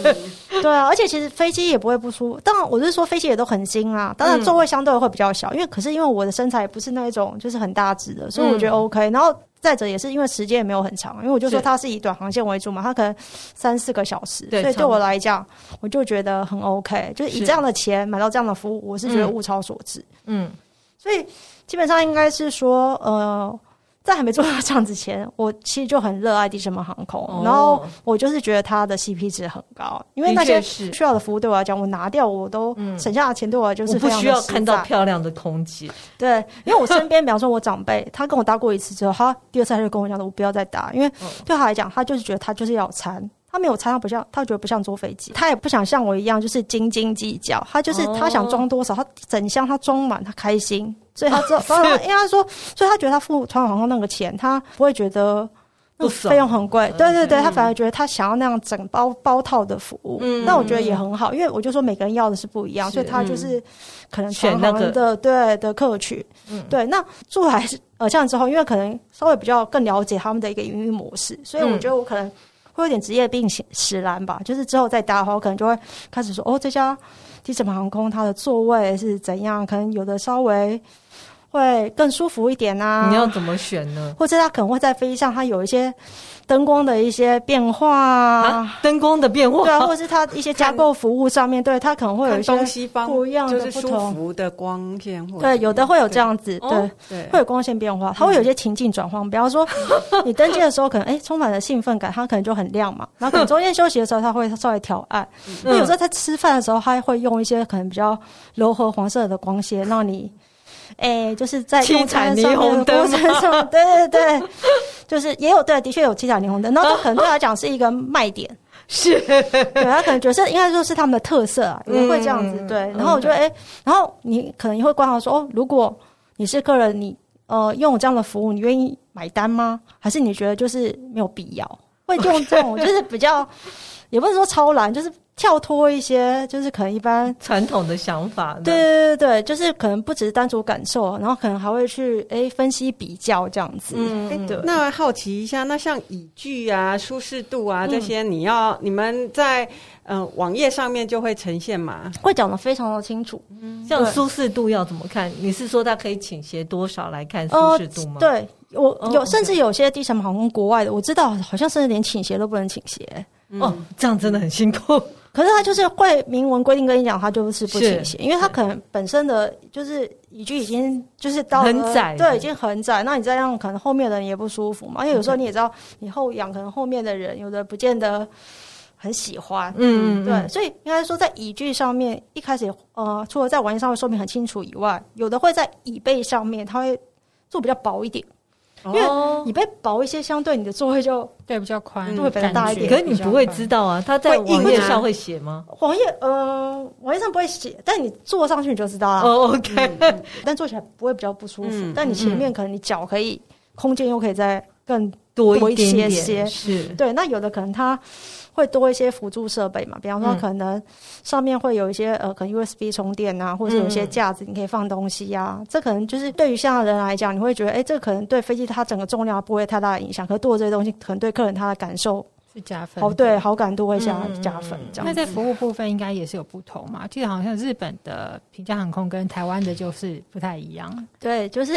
对啊，而且其实飞机也不会不舒服。当然，我是说飞机也都很新啊。当然，座位相对会比较小，因为可是因为我的身材也不是那一种就是很大只的，所以我觉得 OK。然后再者也是因为时间也没有很长，因为我就说它是以短航线为主嘛，它可能三四个小时，所以对我来讲，我就觉得很 OK。就是以这样的钱买到这样的服务，我是觉得物超所值。嗯。所以基本上应该是说，呃，在还没做到这样之前，我其实就很热爱低成本航空，哦、然后我就是觉得它的 CP 值很高，因为那些需要的服务对我来讲，我拿掉我都省下的钱对我来就是不需要看到漂亮的空姐，对，因为我身边，比方说我长辈，他跟我搭过一次之后，他第二次他就跟我讲的，我不要再搭，因为对他来讲，他就是觉得他就是要餐。他没有猜，他不像，他觉得不像坐飞机，他也不想像我一样，就是斤斤计较。他就是他想装多少，他整箱他装满，他开心。所以他 知道，因为他说，所以他觉得他付团航空那个钱，他不会觉得那费用很贵。对对对，他反而觉得他想要那样整包包套的服务。嗯，那我觉得也很好，因为我就说每个人要的是不一样，所以他就是可能选那个的对的客群。嗯，对。那住还是呃这样之后，因为可能稍微比较更了解他们的一个营运模式，所以我觉得我可能。会有点职业病使然吧，就是之后再搭的话，我可能就会开始说，哦，这家低成本航空它的座位是怎样？可能有的稍微会更舒服一点啊。你要怎么选呢？或者它可能会在飞机上，它有一些。灯光的一些变化啊，灯光的变化，对啊，或者是它一些加购服务上面，对它可能会有一些东西方不一样的不同舒服的光线，对，有的会有这样子，对，对，会有光线变化，它会有一些情境转换，比方说 你登机的时候可能哎充满了兴奋感，它可能就很亮嘛，然后可能中间休息的时候它会稍微调暗，那有时候在吃饭的时候，它会用一些可能比较柔和黄色的光线让你。哎、欸，就是在七彩霓虹灯上，对对对，就是也有对，的确有七彩霓虹灯，然后可能对他讲是一个卖点，是，对他可能觉得是应该说是他们的特色啊，也会这样子，对。然后我觉得，哎、欸，然后你可能也会观察说，哦，如果你是客人，你呃用这样的服务，你愿意买单吗？还是你觉得就是没有必要？会用这种就是比较，也不是说超懒，就是。跳脱一些，就是可能一般传统的想法。对对对对，就是可能不只是单独感受，然后可能还会去哎分析比较这样子。嗯，对。那好奇一下，那像椅具啊、舒适度啊这些，你要、嗯、你们在嗯、呃、网页上面就会呈现嘛？会讲的非常的清楚。嗯，像舒适度要怎么看？你是说它可以倾斜多少来看舒适度吗？呃、对，我有、哦、甚至有些低成本航空国外的，我知道好像甚至连倾斜都不能倾斜。嗯、哦，这样真的很辛苦。可是他就是会明文规定跟你讲，他就是不倾斜，因为他可能本身的就是椅具已经就是到很窄，对，已经很窄。那你这样可能后面的人也不舒服嘛？因为有时候你也知道，你后仰可能后面的人有的不见得很喜欢，嗯，对。所以应该说，在椅具上面一开始呃，除了在网页上面说明很清楚以外，有的会在椅背上面，它会做比较薄一点。因为你被薄一些，相对你的座位就对比较宽，就会比较大一点。可是你不会知道啊，他在网页上会写吗？网页呃，网页上不会写，但你坐上去你就知道了。哦，OK，但坐起来不会比较不舒服。但你前面可能你脚可以空间又可以再更多一些些，是对。那有的可能它。会多一些辅助设备嘛，比方说可能上面会有一些呃，可能 USB 充电啊，或者有一些架子，你可以放东西呀、啊。嗯、这可能就是对于现在的人来讲，你会觉得，哎，这可能对飞机它整个重量不会太大的影响。可是多了这些东西，可能对客人他的感受是加分。哦，对，好感度会加加分。这样。那在服务部分应该也是有不同嘛？记得好像日本的平价航空跟台湾的就是不太一样。对，就是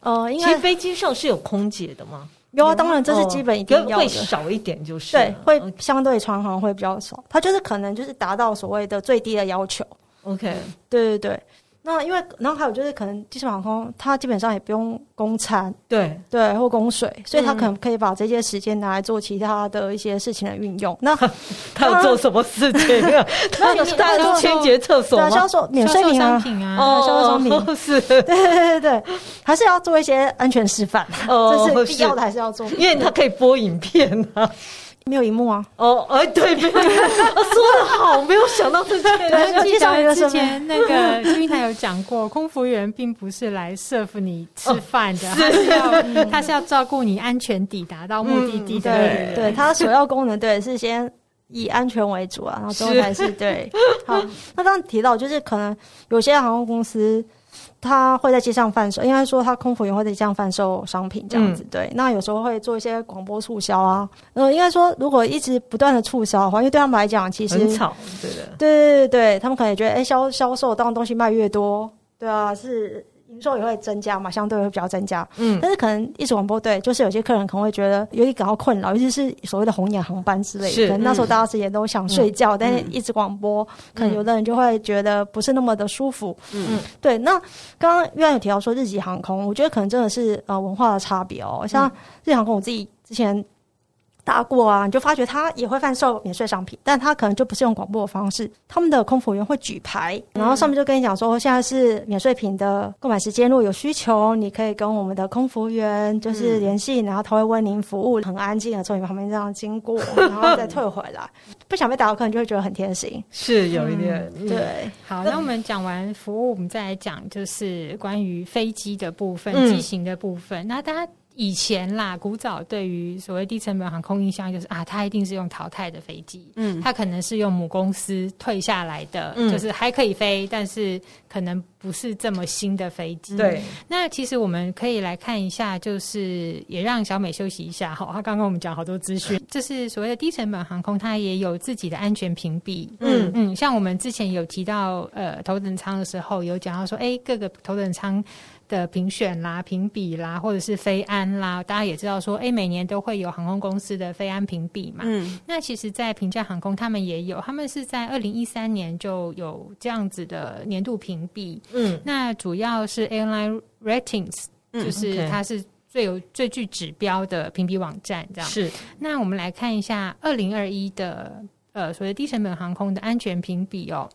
呃，因为飞机上是有空姐的吗？有啊，当然这是基本一定要的，会少一点就是对，会相对传行会比较少，它就是可能就是达到所谓的最低的要求。OK，对对对。那因为，然后还有就是，可能低成本航空它基本上也不用供餐，对。对，或供水，所以他可能可以把这些时间拿来做其他的一些事情的运用。那 他要做什么事情啊？那有 大家清洁厕所吗？销售免税品啊，哦，销售商品。是，对对对对，还是要做一些安全示范，这是。必要的，还是要做，因为它可以播影片啊。没有荧幕啊！哦，哎，对，没有，说的好，没有想到这件事。记得之前那个金玉台有讲过，空服员并不是来 serve 你吃饭的，他是要他是要照顾你安全抵达到目的地的。对，对，他首要功能对是先以安全为主啊，然后最后才是对。好，那刚刚提到就是可能有些航空公司。他会在街上贩售，应该说他空服员会在街上贩售商品这样子，嗯、对。那有时候会做一些广播促销啊，呃，应该说如果一直不断的促销的话，因为对他们来讲，其实很吵，对的，对对对对，他们可能也觉得，哎，销销售当东西卖越多，对啊，是。营收也会增加嘛，相对会比较增加。嗯，但是可能一直广播对，就是有些客人可能会觉得有点感到困扰，尤其是所谓的红眼航班之类的。是，可能那时候大家其实也都想睡觉，嗯、但是一直广播，嗯、可能有的人就会觉得不是那么的舒服。嗯，对。那刚刚玉安有提到说日籍航空，我觉得可能真的是呃文化的差别哦。像日航空，我自己之前。搭过啊，你就发觉他也会贩售免税商品，但他可能就不是用广播的方式。他们的空服员会举牌，然后上面就跟你讲说，现在是免税品的购买时间，如果有需求，你可以跟我们的空服员就是联系，然后他会为您服务，很安静的从你旁边这样经过，然后再退回来。不想被打扰，可能就会觉得很贴心，是有一点、嗯、对。好，那我们讲完服务，我们再来讲就是关于飞机的部分，机型的部分。嗯、那大家。以前啦，古早对于所谓低成本航空印象就是啊，它一定是用淘汰的飞机，嗯，它可能是用母公司退下来的，嗯，就是还可以飞，但是可能不是这么新的飞机。对，那其实我们可以来看一下，就是也让小美休息一下。好，她刚刚我们讲好多资讯，就是所谓的低成本航空，它也有自己的安全评比。嗯嗯，像我们之前有提到呃头等舱的时候，有讲到说，哎，各个头等舱。的评选啦、评比啦，或者是飞安啦，大家也知道说，哎，每年都会有航空公司的飞安评比嘛。嗯，那其实，在平价航空，他们也有，他们是在二零一三年就有这样子的年度评比。嗯，那主要是 Airline Ratings，就是它是最有最具指标的评比网站，这样。是。那我们来看一下二零二一的呃所谓低成本航空的安全评比哦。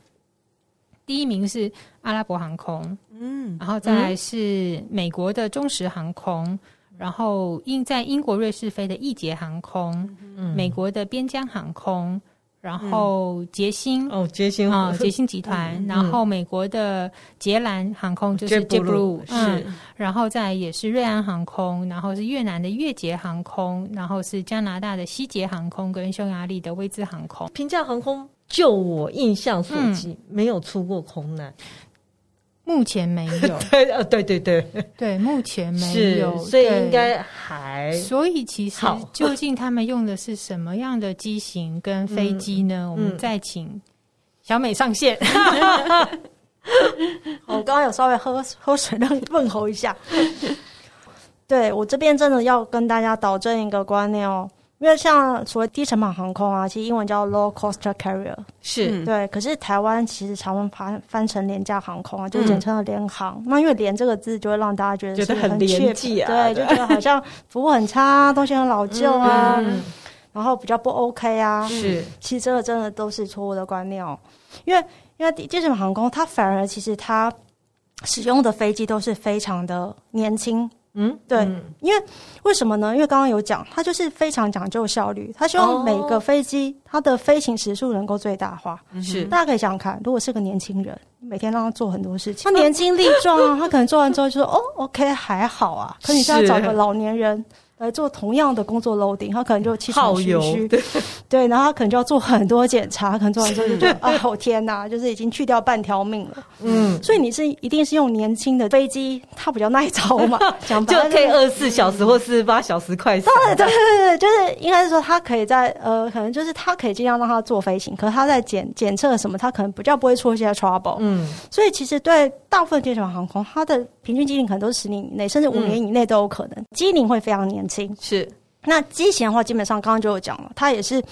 第一名是阿拉伯航空，嗯，然后再来是美国的中石航空，嗯、然后英在英国瑞士飞的易捷航空，嗯，美国的边疆航空，然后捷星、嗯、哦，捷星。啊，捷星集团，嗯、然后美国的捷兰航空就是 JetBlue 是，然后再来也是瑞安航空，然后是越南的越捷航空，然后是加拿大的西捷航空跟匈牙利的威兹航空，平价航空。就我印象所及，嗯、没有出过空难，目前没有。对，呃，对对对对，目前没有，所以应该还。所以其实究竟他们用的是什么样的机型跟飞机呢？嗯、我们再请小美上线。我刚刚有稍微喝喝水，让你问候一下。对，我这边真的要跟大家导正一个观念哦。因为像所谓低成本航空啊，其实英文叫 low cost carrier，是、嗯、对。可是台湾其实常常翻翻成廉价航空啊，就简称的廉航。嗯、那因为“廉”这个字就会让大家觉得是很廉价，对，就觉得好像服务很差，东西很老旧啊，嗯、然后比较不 OK 啊。是，其实这个真的都是错误的观念哦。因为因为低成本航空，它反而其实它使用的飞机都是非常的年轻。嗯，对，嗯、因为为什么呢？因为刚刚有讲，他就是非常讲究效率，他希望每个飞机它的飞行时数能够最大化。是，大家可以想想看，如果是个年轻人，每天让他做很多事情，他年轻力壮啊，他可能做完之后就说：“哦，OK，还好啊。”可你现在找个老年人。来做同样的工作 loading，他可能就气喘吁吁，对，对，然后他可能就要做很多检查，可能做完之后就觉得 啊，我天哪，就是已经去掉半条命了。嗯，所以你是一定是用年轻的飞机，它比较耐操嘛，讲就可以二十四小时或四十八小时快速。对对对对，就是应该是说它可以在呃，可能就是它可以尽量让它做飞行，可是它在检检测什么，它可能比较不会出一些 trouble。嗯，所以其实对大部分低成本航空，它的平均机龄可能都是十年以内，甚至五年以内都有可能，机龄会非常年轻。是，那机型的话，基本上刚刚就有讲了，它也是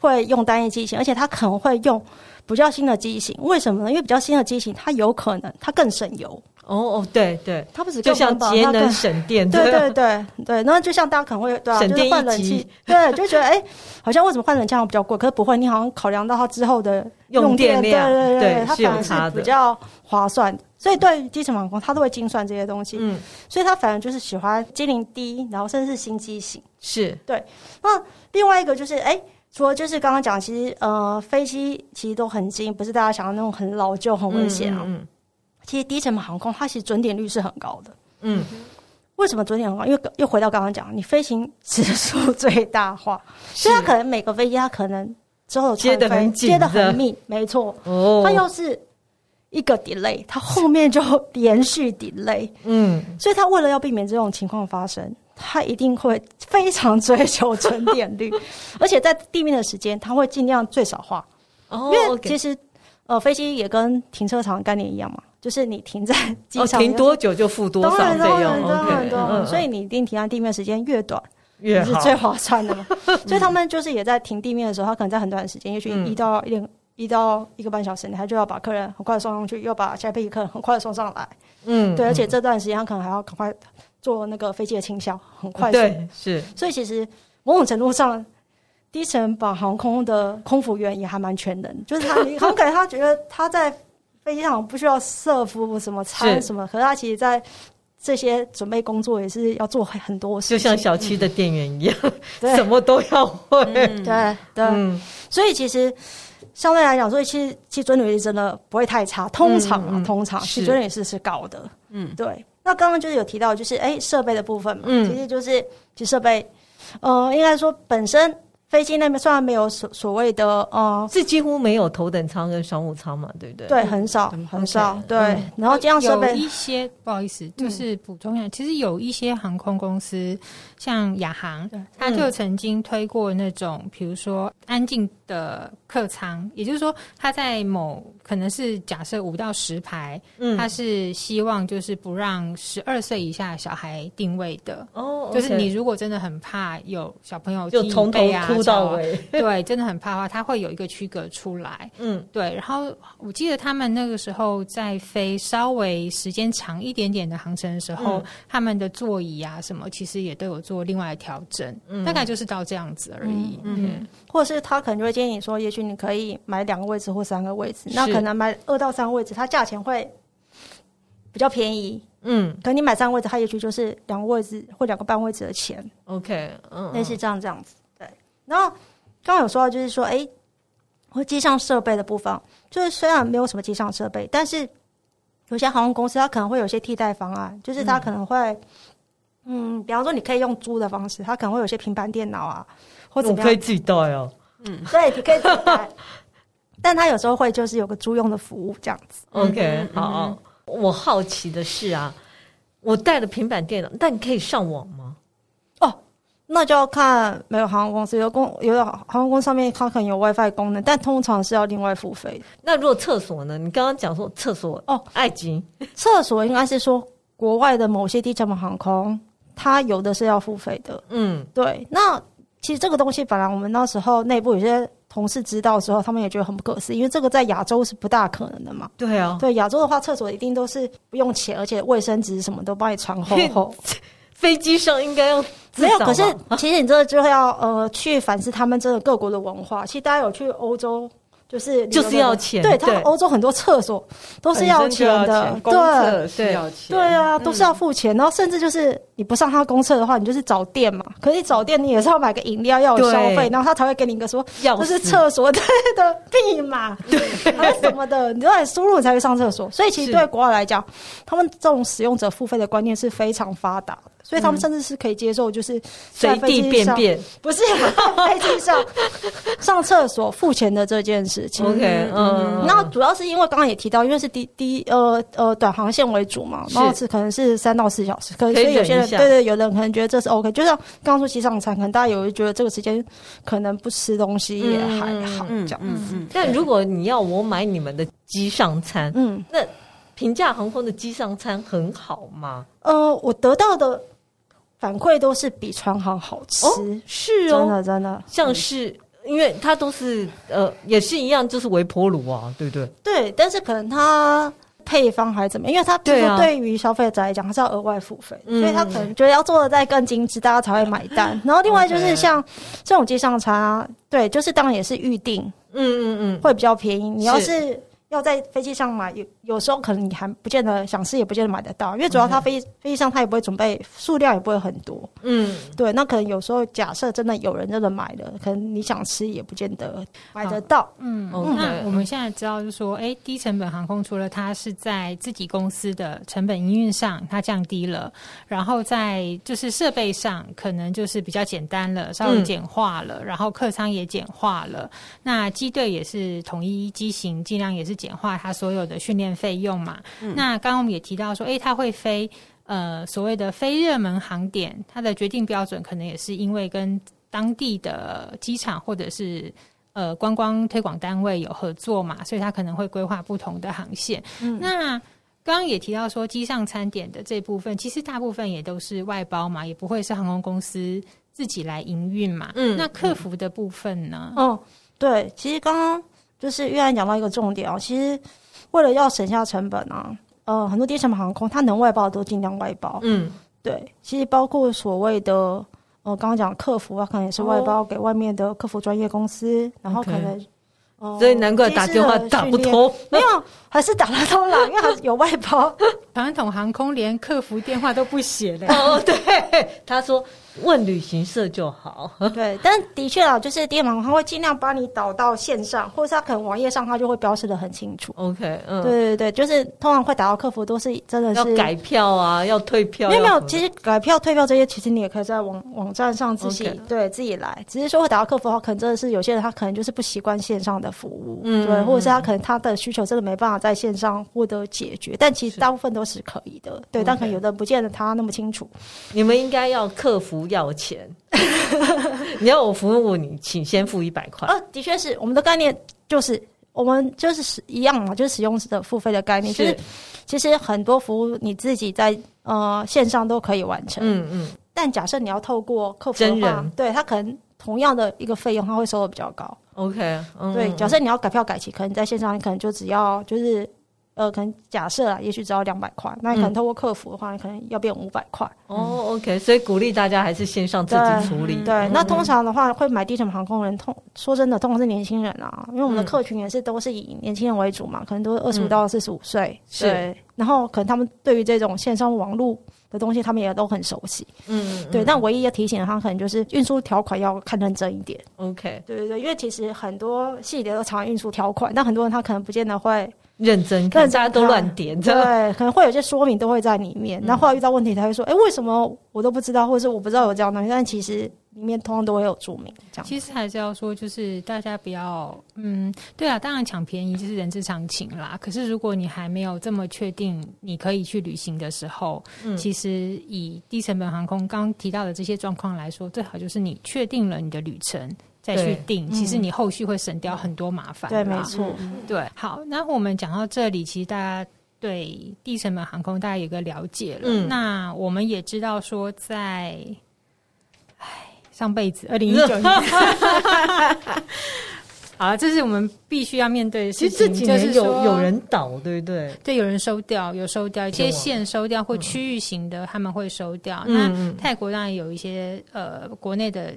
会用单一机型，而且它可能会用比较新的机型。为什么呢？因为比较新的机型，它有可能它更省油。哦哦，对对，它不是就像节能省电，对对对对。那就像大家可能会对啊，省电换冷气，对，就觉得哎、欸，好像为什么换冷气比较贵？可是不会，你好像考量到它之后的用电量，对对对，对它反而是比较划算。所以对基层航空，他都会精算这些东西。嗯，所以他反而就是喜欢机龄低，然后甚至是新机型。是对。那另外一个就是，哎、欸，除了就是刚刚讲，其实呃，飞机其实都很新，不是大家想的那种很老旧、很危险啊。嗯，嗯。其实低成本航空，它其实准点率是很高的。嗯。为什么准点很高？因为又回到刚刚讲，你飞行时速最大化，所以它可能每个飞机它可能之后接的很紧，接的很密，没错。哦。它又是。一个 delay，它后面就 连续 delay，嗯，所以他为了要避免这种情况发生，他一定会非常追求准点率，而且在地面的时间，他会尽量最少化。哦，因为其实呃，飞机也跟停车场概念一样嘛，就是你停在机场停多久就付多少费用，对对，所以你一定停在地面时间越短越是最划算的嘛。所以他们就是也在停地面的时候，他可能在很短的时间，也许一到一点。一到一个半小时，你还就要把客人很快送上去，又把下一批客人很快送上来。嗯，对，而且这段时间他可能还要赶快做那个飞机的清消，很快速。对，是。所以其实某种程度上，低成本航空的空服员也还蛮全能，就是他 你很感觉他觉得他在飞机上不需要设服什么餐什么，可是他其实在这些准备工作也是要做很多事情，就像小区的店员一样，嗯、什么都要会。嗯、对对，嗯、所以其实。相对来讲，所以其实其实准点率真的不会太差，通常啊，嗯嗯、通常其实准点率是是高的。嗯，对。那刚刚就是有提到，就是哎，设备的部分嘛，嗯、其实就是其实设备，呃，应该说本身。飞机那边虽然没有所所谓的呃，是几乎没有头等舱跟商务舱嘛，对不对？对，很少很少。对，然后这样设备有一些不好意思，就是补充一下，其实有一些航空公司，像亚航，他就曾经推过那种，比如说安静的客舱，也就是说，他在某可能是假设五到十排，嗯，他是希望就是不让十二岁以下小孩定位的哦，就是你如果真的很怕有小朋友就从头啊。不到位，对，真的很怕的话，它会有一个区隔出来。嗯，对。然后我记得他们那个时候在飞稍微时间长一点点的航程的时候，嗯、他们的座椅啊什么，其实也都有做另外的调整。嗯，大概就是到这样子而已。嗯，或者是他可能就会建议你说，也许你可以买两个位置或三个位置，那可能买二到三个位置，它价钱会比较便宜。嗯，可你买三个位置，它也许就是两个位置或两个半位置的钱。OK，嗯，类似这样这样子。然后刚刚有说到，就是说，哎，我机上设备的部分，就是虽然没有什么机上设备，但是有些航空公司它可能会有些替代方案，就是它可能会，嗯，嗯，比方说你可以用租的方式，它可能会有些平板电脑啊，或者可以自己带哦，嗯，对，你可以自己带，但它有时候会就是有个租用的服务这样子。OK，好，好，我好奇的是啊，我带了平板电脑，但你可以上网吗？那就要看没有航空公司，有公有的航空公司上面它可能有 WiFi 功能，但通常是要另外付费。那如果厕所呢？你刚刚讲说厕所哦，爱情厕所应该是说国外的某些低成本航空，它有的是要付费的。嗯，对。那其实这个东西本来我们那时候内部有些同事知道的时候，他们也觉得很不可思议，因为这个在亚洲是不大可能的嘛。对啊，对亚洲的话，厕所一定都是不用钱，而且卫生纸什么都帮你传厚厚。飞机上应该要没有，可是其实你这个就要呃去反思他们这个各国的文化。其实大家有去欧洲，就是就是要钱，对他们欧洲很多厕所都是要钱的，对对对啊，都是要付钱。然后甚至就是你不上他公厕的话，你就是找店嘛。可是你找店，你也是要买个饮料，要有消费，然后他才会给你一个说这是厕所的的密码，对，还是什么的，你都得输入才会上厕所。所以其实对国外来讲，他们这种使用者付费的观念是非常发达的。所以他们甚至是可以接受，就是随地便便，不是 飞机上上厕所付钱的这件事情。OK，嗯，那主要是因为刚刚也提到，因为是低低呃呃短航线为主嘛，然后是可能是三到四小时，可所以有些人对对，有的人可能觉得这是 OK。就像刚刚说机上餐，可能大家有人觉得这个时间可能不吃东西也还好这样。嗯嗯。但如果你要我买你们的机上餐，嗯，那平价航空的机上餐很好吗？呃，我得到的。反馈都是比川航好吃，哦是哦，真的真的，像是、嗯、因为它都是呃也是一样，就是微波炉啊，对不对？对，但是可能它配方还怎么样？因为它对对于消费者来讲，它是要额外付费，嗯、所以他可能觉得要做的再更精致，大家才会买单。然后另外就是像这种机上餐啊，对，就是当然也是预定，嗯嗯嗯，会比较便宜。你要是要在飞机上买，有有时候可能你还不见得想吃，也不见得买得到，因为主要它飞机飞机上它也不会准备数量，也不会很多。嗯，对，那可能有时候假设真的有人真的买了，可能你想吃也不见得买得到。嗯，okay. 那我们现在知道就是说，哎、欸，低成本航空除了它是在自己公司的成本营运上它降低了，然后在就是设备上可能就是比较简单了，稍微简化了，嗯、然后客舱也简化了，那机队也是统一机型，尽量也是。简化它所有的训练费用嘛？嗯、那刚刚我们也提到说，诶、欸，它会飞呃所谓的非热门航点，它的决定标准可能也是因为跟当地的机场或者是呃观光推广单位有合作嘛，所以它可能会规划不同的航线。嗯、那刚刚也提到说，机上餐点的这部分，其实大部分也都是外包嘛，也不会是航空公司自己来营运嘛。嗯，那客服的部分呢？哦，对，其实刚刚。就是玉安讲到一个重点哦，其实为了要省下成本啊，呃，很多低成本航空它能外包的都尽量外包。嗯，对，其实包括所谓的呃，刚刚讲客服啊，可能也是外包给外面的客服专业公司，哦、然后可能。所以难怪打电话打不通，没有，还是打得通了，因为还有外包。传统航空连客服电话都不写的。哦，对，他说问旅行社就好。对，但的确啊，就是低成本航空会尽量帮你导到线上，或者是他可能网页上他就会标示的很清楚。OK，嗯，对对对，就是通常会打到客服都是真的是要改票啊，要退票。没有没有，其实改票退票这些，其实你也可以在网网站上自己.对自己来，只是说会打到客服的话，可能真的是有些人他可能就是不习惯线上。的服务，嗯，对，或者是他可能他的需求真的没办法在线上获得解决，但其实大部分都是可以的，对，但可能有的不见得他那么清楚。你们应该要客服要钱，你要我服务你，请先付一百块。呃，的确是，我们的概念就是我们就是使一样嘛，就是使用的付费的概念，就是其实很多服务你自己在呃线上都可以完成，嗯嗯。但假设你要透过客服的话，对他可能同样的一个费用，他会收的比较高。OK，嗯，对，假设你要改票改期，可能在线上你可能就只要就是，呃，可能假设啊，也许只要两百块，那你可能透过客服的话，你可能要变五百块。哦，OK，所以鼓励大家还是线上自己处理。对，嗯、那通常的话，会买低成本航空人，通说真的，通常是年轻人啊，因为我们的客群也是都是以年轻人为主嘛，可能都是二十五到四十五岁。对，然后可能他们对于这种线上网络。的东西他们也都很熟悉，嗯，对。但唯一要提醒的，他可能就是运输条款要看认真一点。OK，对对对，因为其实很多细节都藏运输条款，但很多人他可能不见得会认真看，大家都乱点，对，可能会有些说明都会在里面。那、嗯、后来遇到问题，他会说：“哎、欸，为什么我都不知道，或者是我不知道有这样的东西？”但其实。里面通常都会有注明，这样。其实还是要说，就是大家不要，嗯，对啊，当然抢便宜就是人之常情啦。可是如果你还没有这么确定你可以去旅行的时候，嗯，其实以低成本航空刚提到的这些状况来说，最好就是你确定了你的旅程再去定，其实你后续会省掉很多麻烦。对，没错。对，好，那我们讲到这里，其实大家对低成本航空大家有个了解了。嗯，那我们也知道说在。上辈子，二零一九年，好了，这是我们必须要面对的事情。其实这几年有有人倒，对不对？对，有人收掉，有收掉一些线收掉或区域型的，他们会收掉。那泰国当然有一些呃，国内的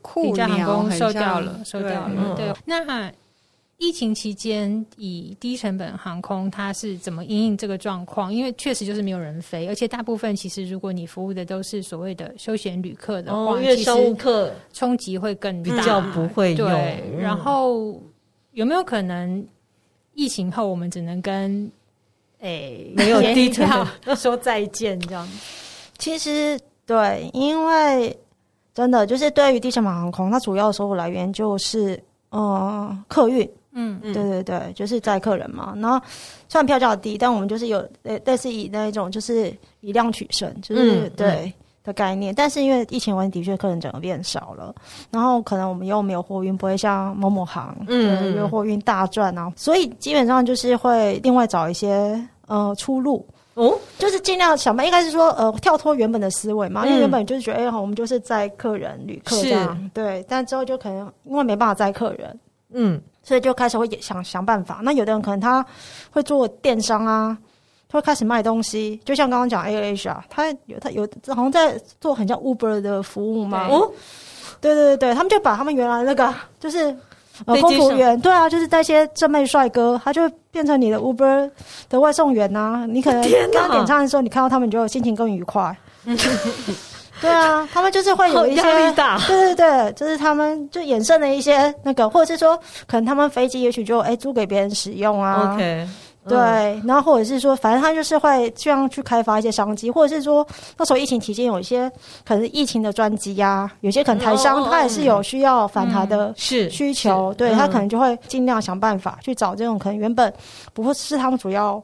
酷家航空收掉了，收掉了。对，那。疫情期间，以低成本航空，它是怎么因应这个状况？因为确实就是没有人飞，而且大部分其实如果你服务的都是所谓的休闲旅客的话，哦、因为商务客冲击会更大，比较不会用。对，然后有没有可能疫情后我们只能跟诶、欸、没有低成本说再见这样？其实对，因为真的就是对于低成本航空，它主要的收入来源就是呃客运。嗯，对对对，就是载客人嘛。然后虽然票价低，但我们就是有类类似以那一种就是以量取胜，就是、嗯、对、嗯、的概念。但是因为疫情关系，的确客人整个变少了。然后可能我们又没有货运，不会像某某行，嗯，因为货运大赚啊，所以基本上就是会另外找一些呃出路。哦，就是尽量想办法，应该是说呃跳脱原本的思维嘛，因为原本就是觉得哎，我们就是载客人、旅客这样，对，但之后就可能因为没办法载客人，嗯，所以就开始会想想办法。那有的人可能他会做电商啊，他会开始卖东西，就像刚刚讲 AirAsia 啊，他有他有好像在做很像 Uber 的服务嘛，哦，对对对对，他们就把他们原来那个就是。呃，空服员对啊，就是带些正妹帅哥，他就变成你的 Uber 的外送员呐、啊。你可能刚点餐的时候，你看到他们，就心情更愉快。对啊，他们就是会有一些压力大，对对对，就是他们就衍生了一些那个，或者是说，可能他们飞机也许就哎、欸、租给别人使用啊。OK。对，然后或者是说，反正他就是会这样去开发一些商机，或者是说，那时候疫情期间有一些可能疫情的专机呀，有些可能台商他也是有需要返台的是需求，对他可能就会尽量想办法去找这种可能原本不是他们主要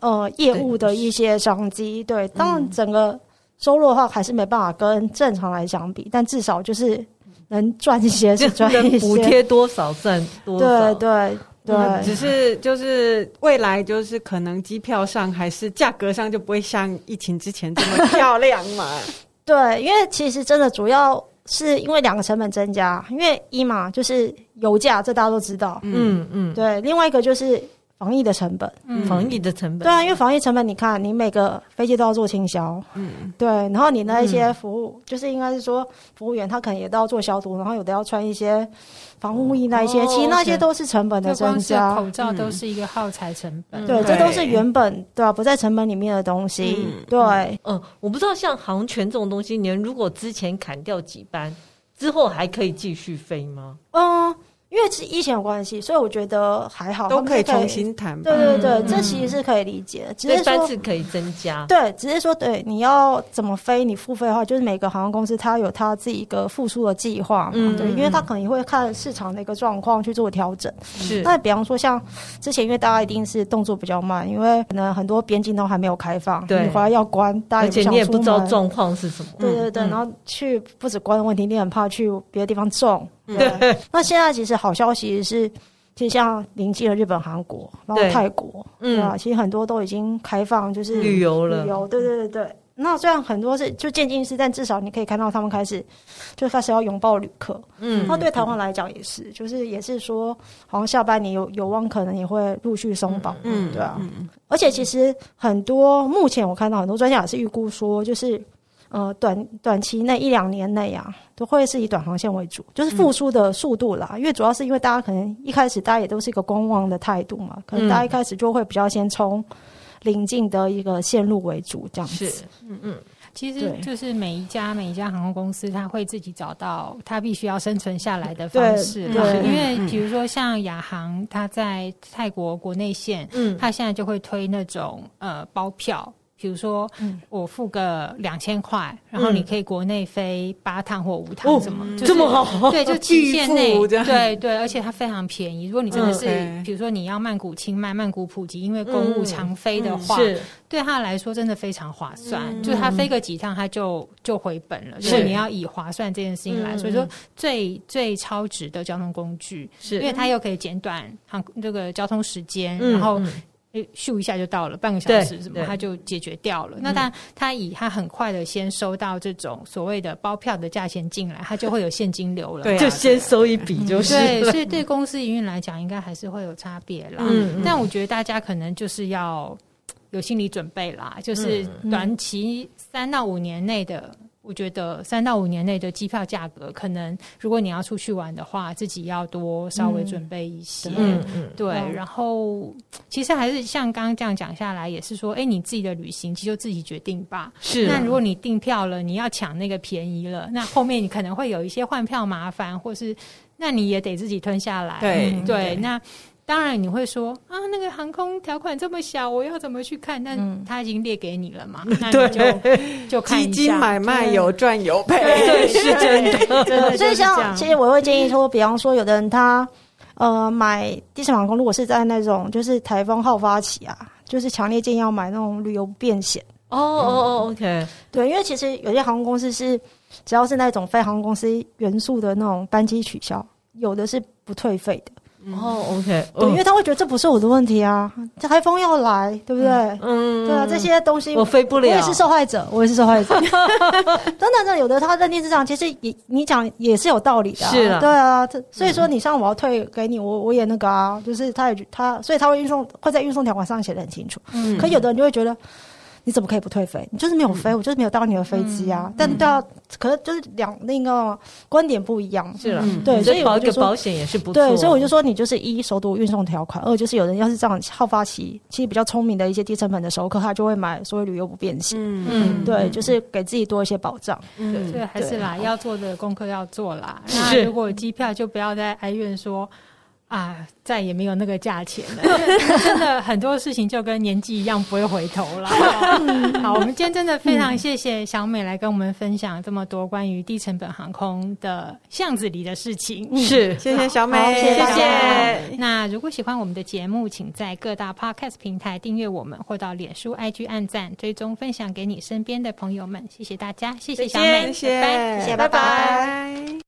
呃业务的一些商机。对，当然整个收入的话还是没办法跟正常来相比，但至少就是能赚一些 是赚一些，补贴多少赚多少，对对。对、嗯，只是就是未来就是可能机票上还是价格上就不会像疫情之前这么漂亮嘛。对，因为其实真的主要是因为两个成本增加，因为一嘛就是油价，这大家都知道。嗯嗯，对，另外一个就是防疫的成本，嗯、防疫的成本。对啊，因为防疫成本，你看你每个飞机都要做清消，嗯，对，然后你那一些服务，嗯、就是应该是说服务员他可能也都要做消毒，然后有的要穿一些。防护衣那一些，哦、其实那些都是成本的增加。口罩都是一个耗材成本，嗯、对，这都是原本对、啊？不在成本里面的东西。嗯、对，嗯，我不知道像航权这种东西，你们如果之前砍掉几班，之后还可以继续飞吗？嗯。因为是疫情有关系，所以我觉得还好，都可以重新谈。对对对，这其实是可以理解的，只是说班次可以增加。对，只是说对你要怎么飞，你付费的话，就是每个航空公司它有它自己一个复苏的计划嘛。对，因为它可能也会看市场的一个状况去做调整。是。那比方说像之前，因为大家一定是动作比较慢，因为可能很多边境都还没有开放，对，你回来要关，大家而且你也不知道状况是什么。对对对，然后去不止关的问题，你很怕去别的地方中。对，那现在其实好消息是，其实像临近的日本、韩国，然后泰国，对，对啊，其实很多都已经开放，就是旅游了。旅游，对对对对。那虽然很多是就渐进式，但至少你可以看到他们开始就开始要拥抱旅客。嗯，那对台湾来讲也是，就是也是说，好像下半年有有望可能也会陆续松绑。嗯，对啊。嗯，而且其实很多目前我看到很多专家也是预估说，就是。呃，短短期内一两年内啊，都会是以短航线为主，就是复苏的速度啦。嗯、因为主要是因为大家可能一开始大家也都是一个观望的态度嘛，可能大家一开始就会比较先冲临近的一个线路为主这样子。是，嗯嗯，其实就是每一家每一家航空公司，他会自己找到他必须要生存下来的方式。对，对因为比如说像亚航，它在泰国国内线，嗯，他现在就会推那种呃包票。比如说，我付个两千块，然后你可以国内飞八趟或五趟，什么这么好？对，就期限内，对对，而且它非常便宜。如果你真的是，比如说你要曼谷、清迈、曼谷普吉，因为公务常飞的话，对他来说真的非常划算。就是他飞个几趟，他就就回本了。所以你要以划算这件事情来，所以说最最超值的交通工具，是因为它又可以减短航这个交通时间，然后。诶，咻一下就到了，半个小时什么，它就解决掉了。那他他以他很快的先收到这种所谓的包票的价钱进来，他就会有现金流了，对，就先收一笔就是。对，所以对公司营运来讲，应该还是会有差别啦。嗯，但我觉得大家可能就是要有心理准备啦，就是短期三到五年内的。我觉得三到五年内的机票价格，可能如果你要出去玩的话，自己要多稍微准备一些。嗯嗯，对。然后其实还是像刚刚这样讲下来，也是说，哎，你自己的旅行其实就自己决定吧。是。那如果你订票了，你要抢那个便宜了，那后面你可能会有一些换票麻烦，或是那你也得自己吞下来。对对，那。当然你会说啊，那个航空条款这么小，我要怎么去看？但他已经列给你了嘛，嗯、那你就就看一下。基金买卖有赚有赔，对，是真的。所以像其实我会建议说，比方说有的人他呃买低程航空，如果是在那种就是台风好发起啊，就是强烈建议要买那种旅游不便险。哦哦哦，OK，对，因为其实有些航空公司是只要是那种非航空公司元素的那种班机取消，有的是不退费的。哦，OK，对，因为他会觉得这不是我的问题啊，这台风要来，对不对？嗯，对啊，这些东西我飞不了，我也是受害者，我也是受害者。真的，真的，有的他认定是这样其实也你讲也是有道理的，是啊，对啊，这所以说你像我要退给你，我我也那个啊，就是他也他，所以他会运送会在运送条款上写的很清楚。嗯，可有的人就会觉得。你怎么可以不退费？你就是没有飞，嗯、我就是没有搭你的飞机啊！嗯、但对啊，可是就是两那个观点不一样，是了，对，所以保一个保险也是不错。对，所以我就说你就是一首读运送条款，二就是有人要是这样好发期，其实比较聪明的一些低成本的熟客，他就会买所谓旅游不便险。嗯嗯，对，就是给自己多一些保障。嗯，对，还是啦，要做的功课要做啦。那如果机票就不要再哀怨说。啊，再也没有那个价钱了。真的很多事情就跟年纪一样，不会回头了。好，我们今天真的非常谢谢小美来跟我们分享这么多关于低成本航空的巷子里的事情。是，谢谢小美，谢谢。那如果喜欢我们的节目，请在各大 Podcast 平台订阅我们，或到脸书、IG 按赞、追踪、分享给你身边的朋友们。谢谢大家，谢谢小美，谢谢，谢谢，拜拜。